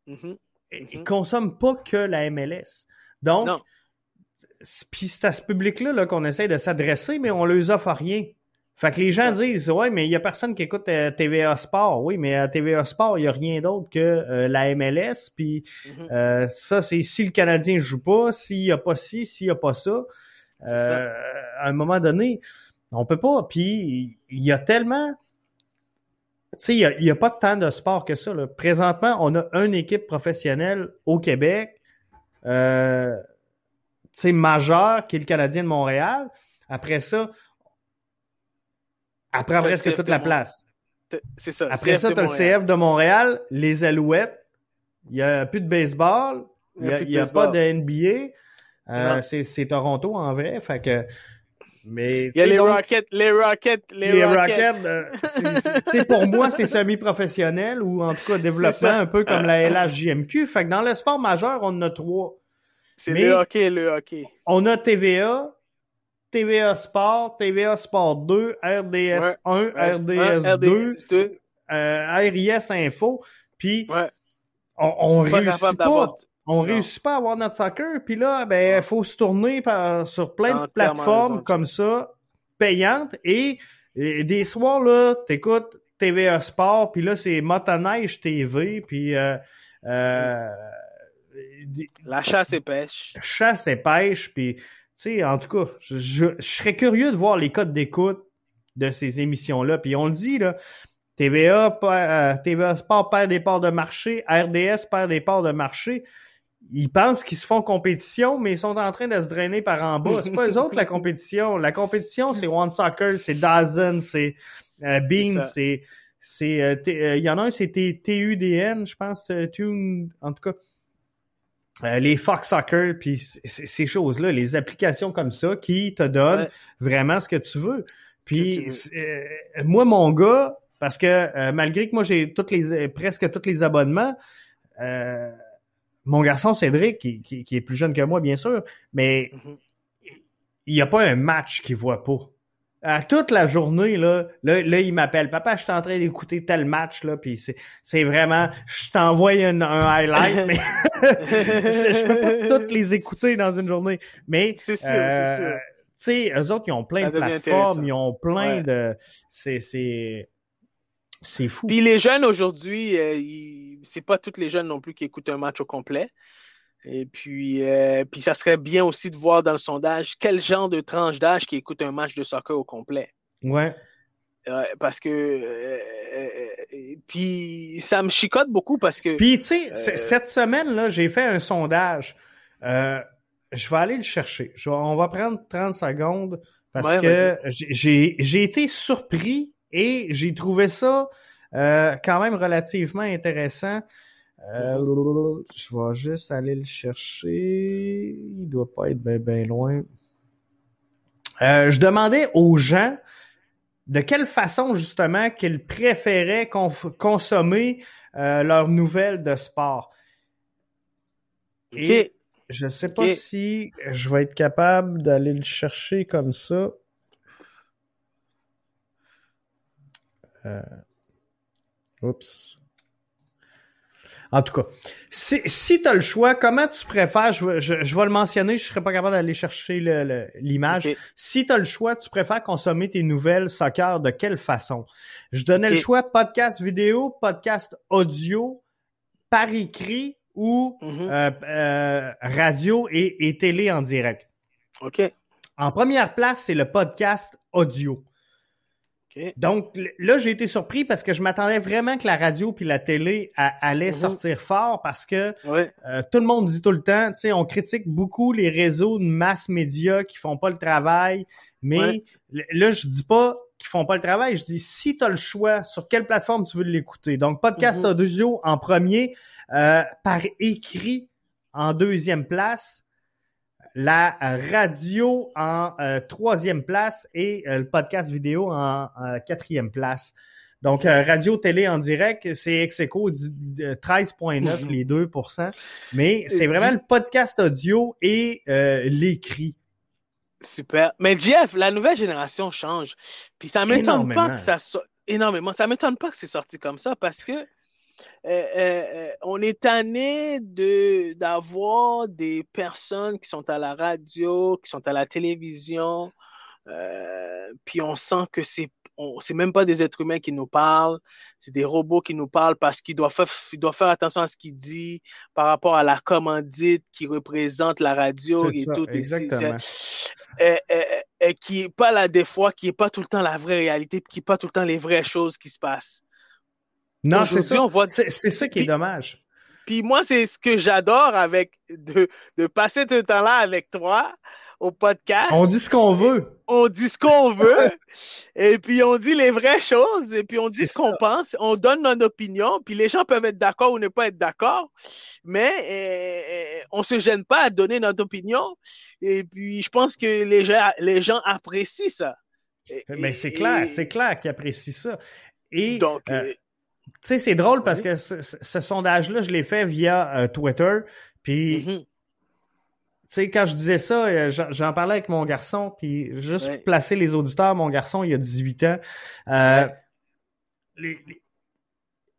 mm-hmm. ils mm-hmm. consomment pas que la MLS. Donc, puis c'est à ce public-là -là, qu'on essaie de s'adresser, mais on leur offre rien. Fait que les gens disent Ouais, mais il n'y a personne qui écoute euh, TVA Sport. Oui, mais à TVA Sport, il n'y a rien d'autre que euh, la MLS. Puis mm-hmm. euh, ça, c'est si le Canadien joue pas, s'il n'y a pas ci, s'il n'y a pas ça. À un moment donné, on peut pas. Puis il y a tellement. Tu sais, il n'y a, pas tant de sport que ça. Là. Présentement, on a une équipe professionnelle au Québec. Euh, c'est majeur qui est le Canadien de Montréal. Après ça, après presque toute la place. C'est ça. Après ça, tu as le CF de Montréal, les Alouettes. Il n'y a plus de baseball. Il n'y a, pas de NBA. Euh, c'est Toronto en vrai. Fait que. Mais, il y a les Rockets, les Rockets, les, Rockets. Rockets euh, pour moi, c'est semi-professionnel ou en tout cas développement un peu comme la LHJMQ. Fait que dans le sport majeur, on en a trois. C'est le hockey, le hockey. On a TVA, TVA Sport, TVA Sport 2, RDS 1, RDS, 2, RIS Info. Puis, on, réussit pas. On réussit pas à avoir notre soccer. Puis là, ben, il faut se tourner par, sur plein de plateformes comme ça, payantes. Et, des soirs, là, t'écoutes TVA Sport, puis là, c'est Motoneige TV, puis... Euh, euh, la chasse et pêche. Chasse et pêche, puis, sais, en tout cas, je, serais curieux de voir les codes d'écoute de ces émissions-là. Puis on le dit, là, TVA, euh, TVA Sport perd des parts de marché, RDS perd des parts de marché. Ils pensent qu'ils se font compétition, mais ils sont en train de se drainer par en bas. C'est pas eux autres la compétition. La compétition, c'est One Soccer, c'est Dazen, c'est euh, Bean, c'est c'est euh, il y en a un c'était TUDN, je pense, Tune, en tout cas euh, les Fox Soccer, puis ces choses-là, les applications comme ça qui te donnent vraiment ce que tu veux. Puis euh, moi, mon gars, parce que euh, malgré que moi j'ai toutes les presque tous les abonnements, mon garçon Cédric, qui, qui, est plus jeune que moi, bien sûr, mais mm-hmm. il n'y a pas un match qu'il voit pas à toute la journée, là, là, il m'appelle. Papa, je suis en train d'écouter tel match, là, puis c'est vraiment, je t'envoie un, highlight, mais je, peux pas toutes les écouter dans une journée. Mais, c'est sûr, c'est sûr. Tu sais, eux autres, ils ont plein de plateformes, ils ont plein de, c'est, c'est, c'est fou. Puis les jeunes aujourd'hui, euh, c'est pas tous les jeunes non plus qui écoutent un match au complet. Et puis, euh, puis ça serait bien aussi de voir dans le sondage quel genre de tranche d'âge qui écoute un match de soccer au complet. Ouais. parce que euh, euh, puis ça me chicote beaucoup parce que puis tu sais cette semaine là j'ai fait un sondage je vais aller le chercher on va prendre 30 secondes parce que j'ai été surpris et j'ai trouvé ça quand même relativement intéressant. Euh, je vais juste aller le chercher. Il doit pas être bien loin. Euh, je demandais aux gens de quelle façon justement qu'ils préféraient consommer leurs nouvelles de sport. Et je sais pas si je vais être capable d'aller le chercher comme ça. Euh... Oups. En tout cas, si, si tu as le choix, comment tu préfères, je, je, je vais le mentionner, je serais pas capable d'aller chercher l'image. Si tu as le choix, tu préfères consommer tes nouvelles soccer de quelle façon? Je donnais le choix podcast vidéo, podcast audio, par écrit ou mm-hmm. euh, euh, radio et, et, télé en direct. OK. En première place, c'est le podcast audio. Donc là, j'ai été surpris parce que je m'attendais vraiment que la radio puis la télé allait mm-hmm. sortir fort parce que euh, tout le monde dit tout le temps, tu sais, on critique beaucoup les réseaux de mass médias qui font pas le travail, mais là, je dis pas qu'ils font pas le travail, je dis si tu as le choix, sur quelle plateforme tu veux l'écouter? Donc podcast mm-hmm. audio en premier, euh, par écrit en deuxième place, la radio en euh, troisième place et euh, le podcast vidéo en quatrième place. Donc, radio, télé en direct, c'est ex 13,9 les 2% Mais c'est vraiment le podcast audio et l'écrit. Super. Mais Jeff, la nouvelle génération change. Puis ça m'étonne pas que ça soit énormément. Ça m'étonne pas que c'est sorti comme ça parce que euh, euh, euh, on est tanné de d'avoir des personnes qui sont à la radio, qui sont à la télévision, puis on sent que c'est c'est même pas des êtres humains qui nous parlent, c'est des robots qui nous parlent parce qu'ils doivent faire, doivent faire attention à ce qu'ils disent par rapport à la commandite qui représente la radio et tout. Exactement. Et, et, qui est pas là des fois, qui est pas tout le temps la vraie réalité, qui est pas tout le temps les vraies choses qui se passent. Non, c'est ça. C'est ça qui est dommage. Puis moi, c'est ce que j'adore avec de, de passer tout le temps là avec toi au podcast. On dit ce qu'on veut. On dit ce qu'on veut. et puis on dit les vraies choses. Et puis on dit ce qu'on pense. On donne notre opinion. Puis les gens peuvent être d'accord ou ne pas être d'accord. Mais euh, on se gêne pas à donner notre opinion. Et puis je pense que les gens, les gens apprécient ça. Mais c'est clair, c'est clair qu'ils apprécient ça. Et donc, euh, tu sais, c'est drôle parce que ce, sondage-là, je l'ai fait via euh, Twitter. Puis, mm-hmm. tu sais, quand je disais ça, euh, j'en parlais avec mon garçon. Puis, juste placer les auditeurs, mon garçon, il a 18 ans. Euh,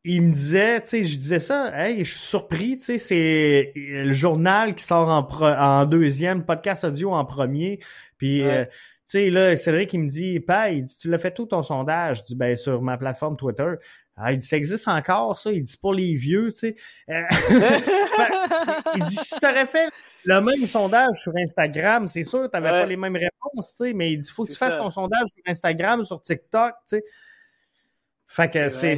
il me disait, tu sais, je disais ça, hey, je suis surpris, tu sais, c'est le journal qui sort en, en deuxième, podcast audio en premier. Puis, tu sais, là, Cédric, il me dit, Pa, il dit, tu l'as fait tout ton sondage? Je dis, ben, sur ma plateforme Twitter. Ah, il dit, ça existe encore, ça? Il dit, pour les vieux, tu sais. Euh, il dit, si tu aurais fait le même sondage sur Instagram, c'est sûr, tu n'avais pas les mêmes réponses, tu sais, mais il dit, faut que tu fasses ton sondage sur Instagram, sur TikTok, tu sais. Fait que c'est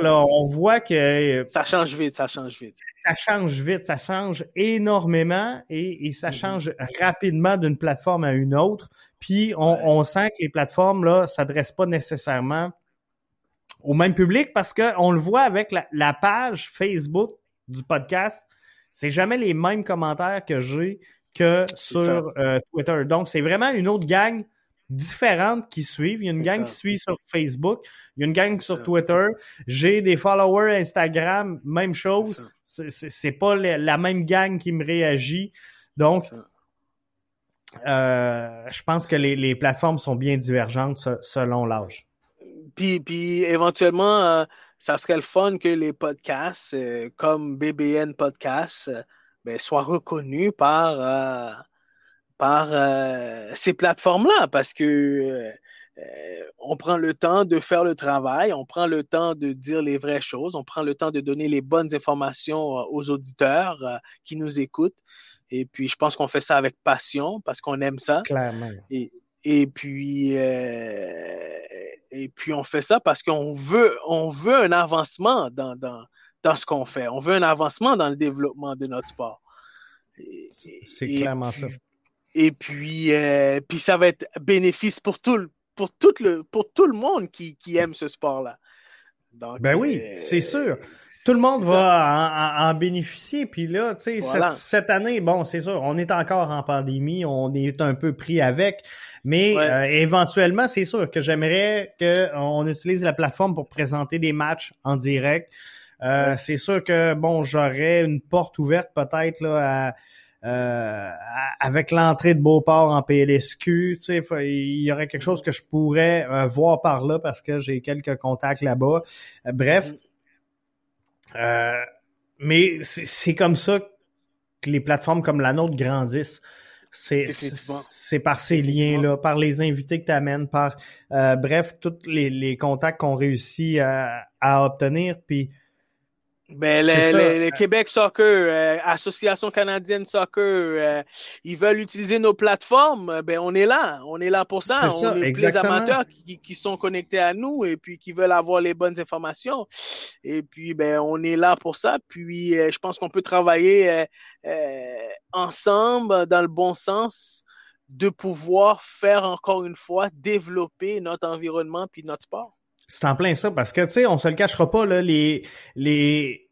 là, on voit que euh, ça change vite, ça change vite. Ça change vite, ça change énormément et, et ça mm-hmm. change rapidement d'une plateforme à une autre. Puis on, on sent que les plateformes là s'adressent pas nécessairement au même public parce qu'on le voit avec la, page Facebook du podcast. C'est jamais les mêmes commentaires que j'ai que sur euh, Twitter. Donc, c'est vraiment une autre gang différente qui suivent. Il y a une gang qui suit sur Facebook, il y a une gang sur Twitter. J'ai des followers Instagram, même chose. C'est pas la même gang qui me réagit. Donc, euh, je pense que les, les, plateformes sont bien divergentes selon l'âge. Puis, puis éventuellement, euh, ça serait le fun que les podcasts euh, comme BBN Podcast euh, ben, soient reconnus par, par ces plateformes-là parce que on prend le temps de faire le travail, on prend le temps de dire les vraies choses, on prend le temps de donner les bonnes informations aux auditeurs qui nous écoutent. Et puis, je pense qu'on fait ça avec passion parce qu'on aime ça. Clairement. Et, et puis, euh, et puis on fait ça parce qu'on veut, on veut un avancement dans, dans, dans ce qu'on fait. On veut un avancement dans le développement de notre sport. C'est clairement ça. Et puis, euh, puis ça va être bénéfice pour tout le, pour tout le, pour tout le monde qui, qui aime ce sport-là. ben oui, euh, c'est sûr. Tout le monde va en, en, bénéficier. Puis là, tu sais, cette, cette, année, bon, c'est sûr, on est encore en pandémie, on est un peu pris avec, mais euh, éventuellement, c'est sûr que j'aimerais qu'on utilise la plateforme pour présenter des matchs en direct. Euh, c'est sûr que bon, j'aurais une porte ouverte peut-être là euh, avec l'entrée de Beauport en PLSQ, tu sais, il y aurait quelque chose que je pourrais euh, voir par là parce que j'ai quelques contacts là-bas. bref, mm. mais c'est comme ça que les plateformes comme la nôtre grandissent. C'est par ces liens-là, par les invités que tu amènes, par bref, tous les, les contacts qu'on réussit à, à obtenir. Puis ben, le, Québec Soccer, euh, Association canadienne Soccer, euh, ils veulent utiliser nos plateformes. Ben, on est là. On est là pour ça. on est les amateurs qui, qui, sont connectés à nous et puis qui veulent avoir les bonnes informations. Et puis, ben, on est là pour ça. Puis, euh, je pense qu'on peut travailler ensemble dans le bon sens de pouvoir faire encore une fois développer notre environnement puis notre sport. C'est en plein ça, parce que, tu sais, on se le cachera pas, là, les... les...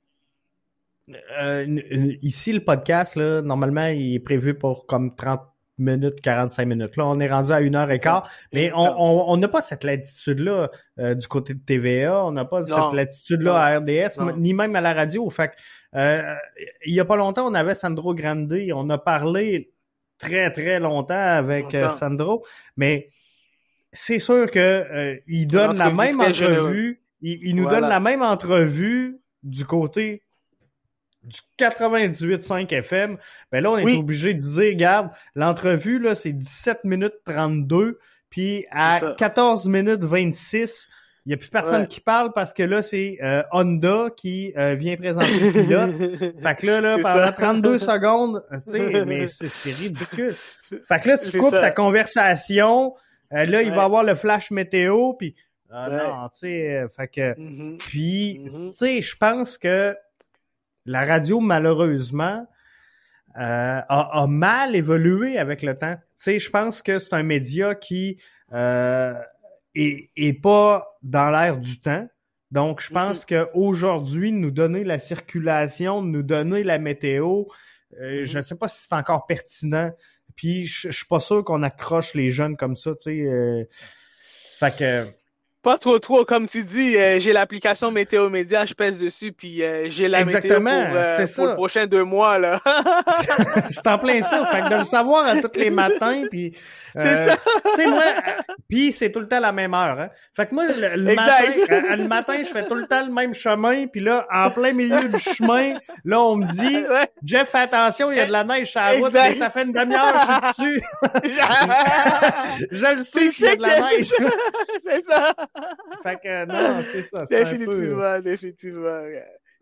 Euh, ici, le podcast, là, normalement, il est prévu pour comme 30 minutes, 45 minutes. Là, on est rendu à une heure et quart, mais on n'a pas cette latitude-là euh, du côté de TVA, on n'a pas cette latitude-là à RDS, ni même à la radio. Fait euh, il y a pas longtemps, on avait Sandro Grande, on a parlé très, très longtemps avec Sandro, mais c'est sûr que euh, il donne la même entrevue. Il, nous donne la même entrevue du côté du 98.5 FM. Ben là, on est obligé de dire, regarde, l'entrevue, là, c'est 17 minutes 32, puis à 14 minutes 26, il n'y a plus personne qui parle parce que là, c'est euh, Honda qui euh, vient présenter le pilote. fait que là, là pendant 32 secondes, tu sais, mais c'est ridicule. Fait que là, tu coupes ta conversation, euh, là, il va avoir le flash météo, puis ah non, tu sais, euh, fait que mm-hmm. puis mm-hmm. tu sais, je pense que la radio malheureusement euh, a, mal évolué avec le temps. Tu sais, je pense que c'est un média qui euh, est, pas dans l'air du temps. Donc, je pense mm-hmm. qu'aujourd'hui, nous donner la circulation, nous donner la météo, je ne sais pas si c'est encore pertinent. Puis je suis pas sûr qu'on accroche les jeunes comme ça, tu sais. Euh, fait que pas trop trop, comme tu dis, euh, j'ai l'application Météo Média, je pèse dessus, puis euh, j'ai la météo pour, euh, pour le prochain deux mois. là. c'est en plein ça. Fait que de le savoir à tous les matins, puis... c'est ça. moi, puis c'est tout le temps la même heure. Hein. Fait que moi, le, matin, le matin, je fais tout le temps le même chemin, puis là, en plein milieu du chemin, là, on me dit, Jeff, fais attention, il y a de la neige sur la route, mais ça fait une demi-heure, je suis dessus. je le sais s'il y a de la neige. c'est ça fait que non, c'est ça. Définitivement, définitivement.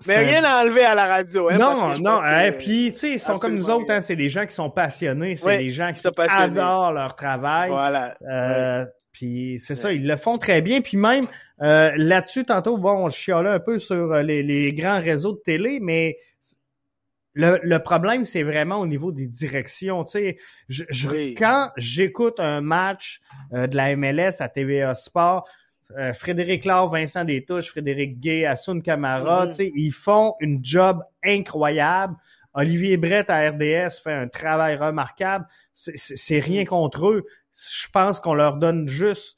Mais rien à enlever à la radio. Hein, non, non. Et puis, tu sais, ils sont comme nous autres. Hein, c'est des gens qui sont passionnés. C'est des gens qui adorent leur travail. Voilà. Euh, Puis c'est ça, ils le font très bien. Puis même euh, là-dessus, tantôt, bon, je chialais un peu sur euh, les, les, grands réseaux de télé, mais le, le problème, c'est vraiment au niveau des directions. Tu sais, je, quand j'écoute un match euh, de la MLS à TVA Sport, euh, Frédéric Laure, Vincent Détouche, Frédéric Gay, Assun Camara, mm-hmm. ils font une job incroyable. Olivier Brett à RDS fait un travail remarquable. C'est rien mm-hmm. contre eux. Je pense qu'on leur donne juste,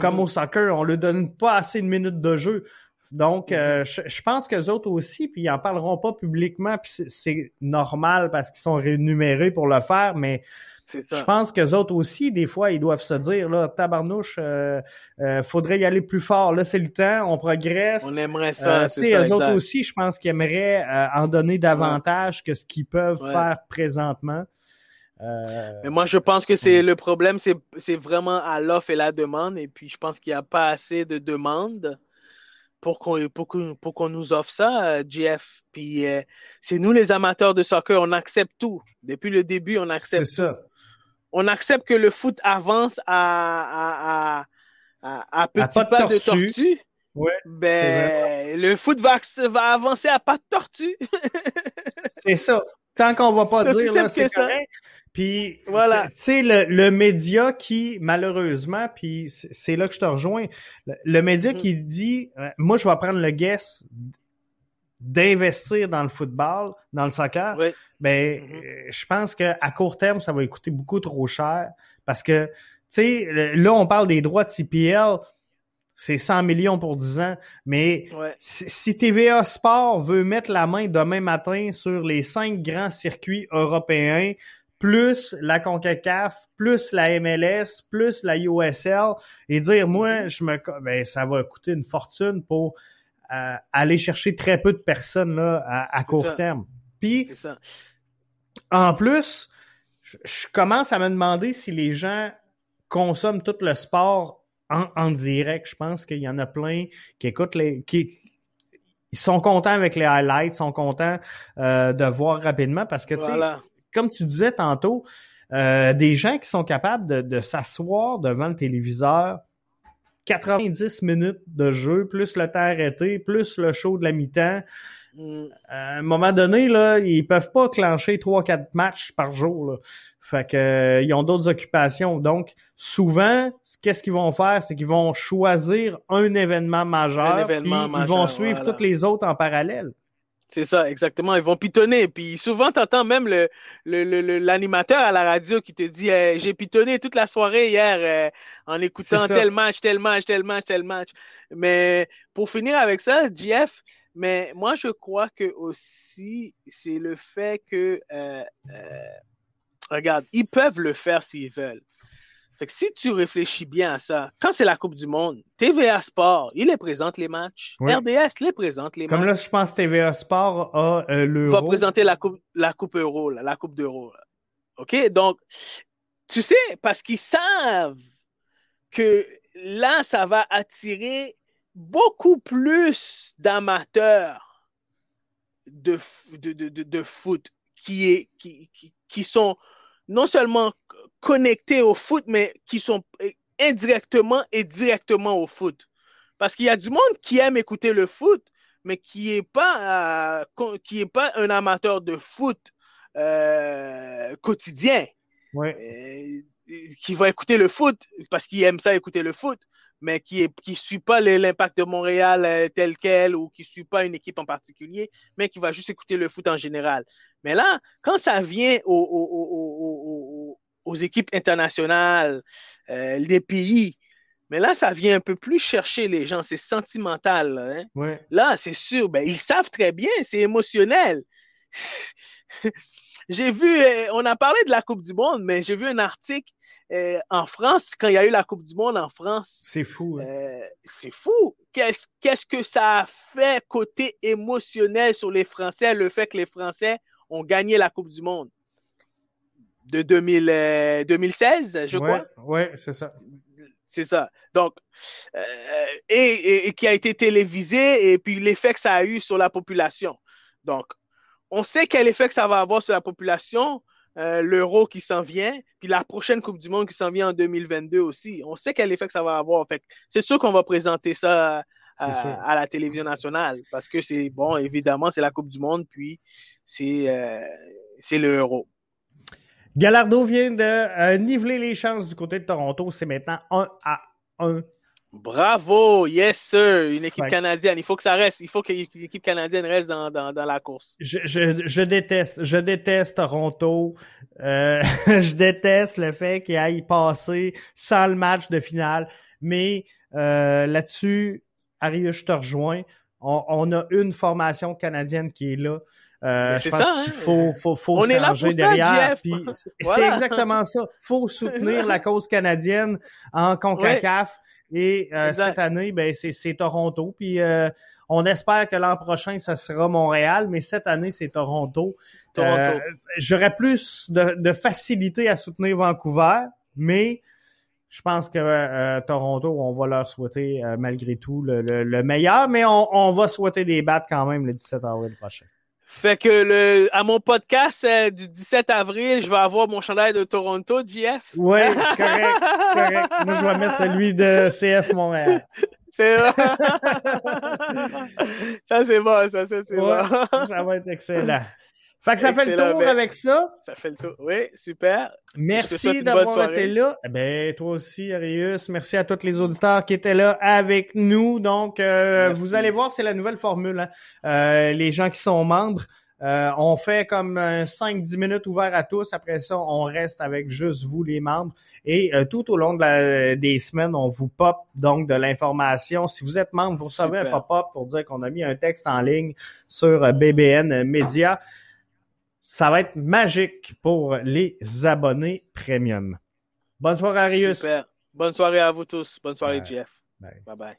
comme mm-hmm. au soccer, on leur donne pas assez de minutes de jeu. Donc, euh, je, pense que les autres aussi, puis ils en parleront pas publiquement, puis c'est normal parce qu'ils sont rémunérés pour le faire, mais je pense que autres aussi, des fois, ils doivent se dire, là, tabarnouche, euh, euh, faudrait y aller plus fort. Là, c'est le temps, on progresse. On aimerait ça. Euh, c'est eux autres aussi, je pense qu'ils aimeraient euh, en donner davantage que ce qu'ils peuvent faire présentement. Mais moi, je pense que c'est le problème, c'est vraiment à l'offre et la demande. Et puis, je pense qu'il n'y a pas assez de demandes pour qu'on pour qu'on nous offre ça, Jeff. Puis c'est nous les amateurs de soccer, on accepte tout. Depuis le début, on accepte ça on accepte que le foot avance à, à, à, à petits pas, de tortue. ben, le foot va, va avancer à pas de tortue. c'est ça. Tant qu'on va pas dire, c'est correct. Puis, voilà. tu sais, le, média qui, malheureusement, puis c'est là que je te rejoins, le, média mm-hmm. qui dit, euh, moi, je vais prendre le guess d'investir dans le football, dans le soccer, ben, mm-hmm. euh, je pense qu'à court terme, ça va coûter beaucoup trop cher parce que, tu sais, là, on parle des droits de CPL, c'est 100 millions pour 10 ans, mais si TVA Sport veut mettre la main demain matin sur les cinq grands circuits européens, plus la CONCACAF, plus la MLS, plus la USL, et dire, moi, mm-hmm. je me, ben, ça va coûter une fortune pour aller chercher très peu de personnes là, à, court terme. Puis, en plus, je, commence à me demander si les gens consomment tout le sport en, direct. Je pense qu'il y en a plein qui écoutent les, qui, ils sont contents avec les highlights, sont contents euh, de voir rapidement parce que, comme tu disais tantôt, euh, des gens qui sont capables de, de s'asseoir devant le téléviseur 90 minutes de jeu, plus le temps arrêté, plus le show de la mi-temps. Mm. À un moment donné, là, ils peuvent pas clencher 3-4 matchs par jour. Là. Fait que euh, ils ont d'autres occupations. Donc, souvent, qu'est-ce qu'ils vont faire? C'est qu'ils vont choisir un événement majeur. et ils vont suivre toutes les autres en parallèle. C'est ça, exactement. Ils vont pitonner. Puis souvent, tu entends même le, l'animateur à la radio qui te dit J'ai pitonné toute la soirée hier euh, en écoutant tel match, tel match, tel match, tel match. Mais pour finir avec ça, Jeff, mais moi, je crois que aussi, c'est le fait que, euh, euh, regarde, ils peuvent le faire s'ils veulent. Fait que si tu réfléchis bien à ça, quand c'est la Coupe du Monde, TVA Sport, il les présente les matchs. RDS les présente les matchs. Comme là, je pense que TVA Sport a euh, l'Euro. Va présenter la Coupe, la coupe Euro, la Coupe d'Euro. OK? Donc, tu sais, parce qu'ils savent que là, ça va attirer beaucoup plus d'amateurs de, de, de, de, foot qui, est, qui, qui, qui sont non seulement connectés au foot, mais qui sont indirectement et directement au foot. Parce qu'il y a du monde qui aime écouter le foot, mais qui n'est pas, euh, qui est pas un amateur de foot euh, quotidien. Ouais. qui va écouter le foot parce qu'il aime ça écouter le foot, mais qui ne qui suit pas l'impact de Montréal euh, tel quel ou qui ne suit pas une équipe en particulier, mais qui va juste écouter le foot en général. Mais là, quand ça vient aux, équipes internationales, euh, les pays, mais là, ça vient un peu plus chercher les gens, c'est sentimental. Hein? Là, c'est sûr, ben, ils savent très bien, c'est émotionnel. j'ai vu, euh, on a parlé de la Coupe du Monde, mais j'ai vu un article euh, en France, quand il y a eu la Coupe du Monde en France. C'est fou. Hein. Euh, c'est fou. Qu'est-ce, qu'est-ce que ça a fait côté émotionnel sur les Français, le fait que les Français ont gagné la Coupe du Monde? De 2000, 2016, euh, je crois. Oui, c'est ça. C'est ça. Donc, et, et, qui a été télévisé et puis l'effet que ça a eu sur la population. Donc, on sait quel effet que ça va avoir sur la population. Euh, l'Euro qui s'en vient, puis la prochaine Coupe du Monde qui s'en vient en 2022 aussi. On sait quel effet que ça va avoir. Fait c'est sûr qu'on va présenter ça à, la télévision nationale parce que c'est bon, évidemment, c'est la Coupe du Monde, puis c'est euh, c'est l'Euro. Galardo vient de euh, niveler les chances du côté de Toronto. C'est maintenant 1 à 1 Bravo, yes sir, une équipe canadienne. Il faut que ça reste, il faut que l'équipe canadienne reste dans, dans, dans la course. Je, je, je, déteste, je déteste Toronto. Euh, je déteste le fait qu'il aille passer sans le match de finale. Mais euh, là-dessus, Arius, je te rejoins. On, on, a une formation canadienne qui est là. Euh, je pense qu'il hein. faut, faut, faut on est là pour derrière. C'est exactement ça. faut soutenir la cause canadienne en CONCACAF. Et euh, cette année, ben, c'est Toronto. Puis euh, on espère que l'an prochain, ça sera Montréal, mais cette année, c'est Toronto. Euh, j'aurais plus de, facilité à soutenir Vancouver, mais je pense que Toronto, on va leur souhaiter malgré tout le, meilleur, mais on, on, va souhaiter des battes quand même le 17 avril prochain. Fait que le, à mon podcast euh, du 17 avril, je vais avoir mon chandail de Toronto, JF. Oui, c'est correct, correct. Moi, je vais mettre celui de CF Montréal. C'est bon. ça, c'est bon, ça, ça c'est bon. ça va être excellent. Fait que ça fait le tour Ben, avec ça. Ça fait le tour. Oui, super. Merci d'avoir été là. Eh Ben, toi aussi, Arius. Merci à tous les auditeurs qui étaient là avec nous. Donc, euh, vous allez voir, c'est la nouvelle formule. hein. Euh, les gens qui sont membres, euh, on fait comme euh, 5-10 minutes ouvert à tous. Après ça, on reste avec juste vous, les membres. Et euh, tout au long de la- des semaines, on vous pop donc de l'information. Si vous êtes membre, vous recevez un pop-up pour dire qu'on a mis un texte en ligne sur euh, BBN Media. Ça va être magique pour les abonnés premium. Bonne soirée, Arius. Super. Bonne soirée à vous tous. Bonne soirée, Ouais. Jeff. Bye. Bye bye.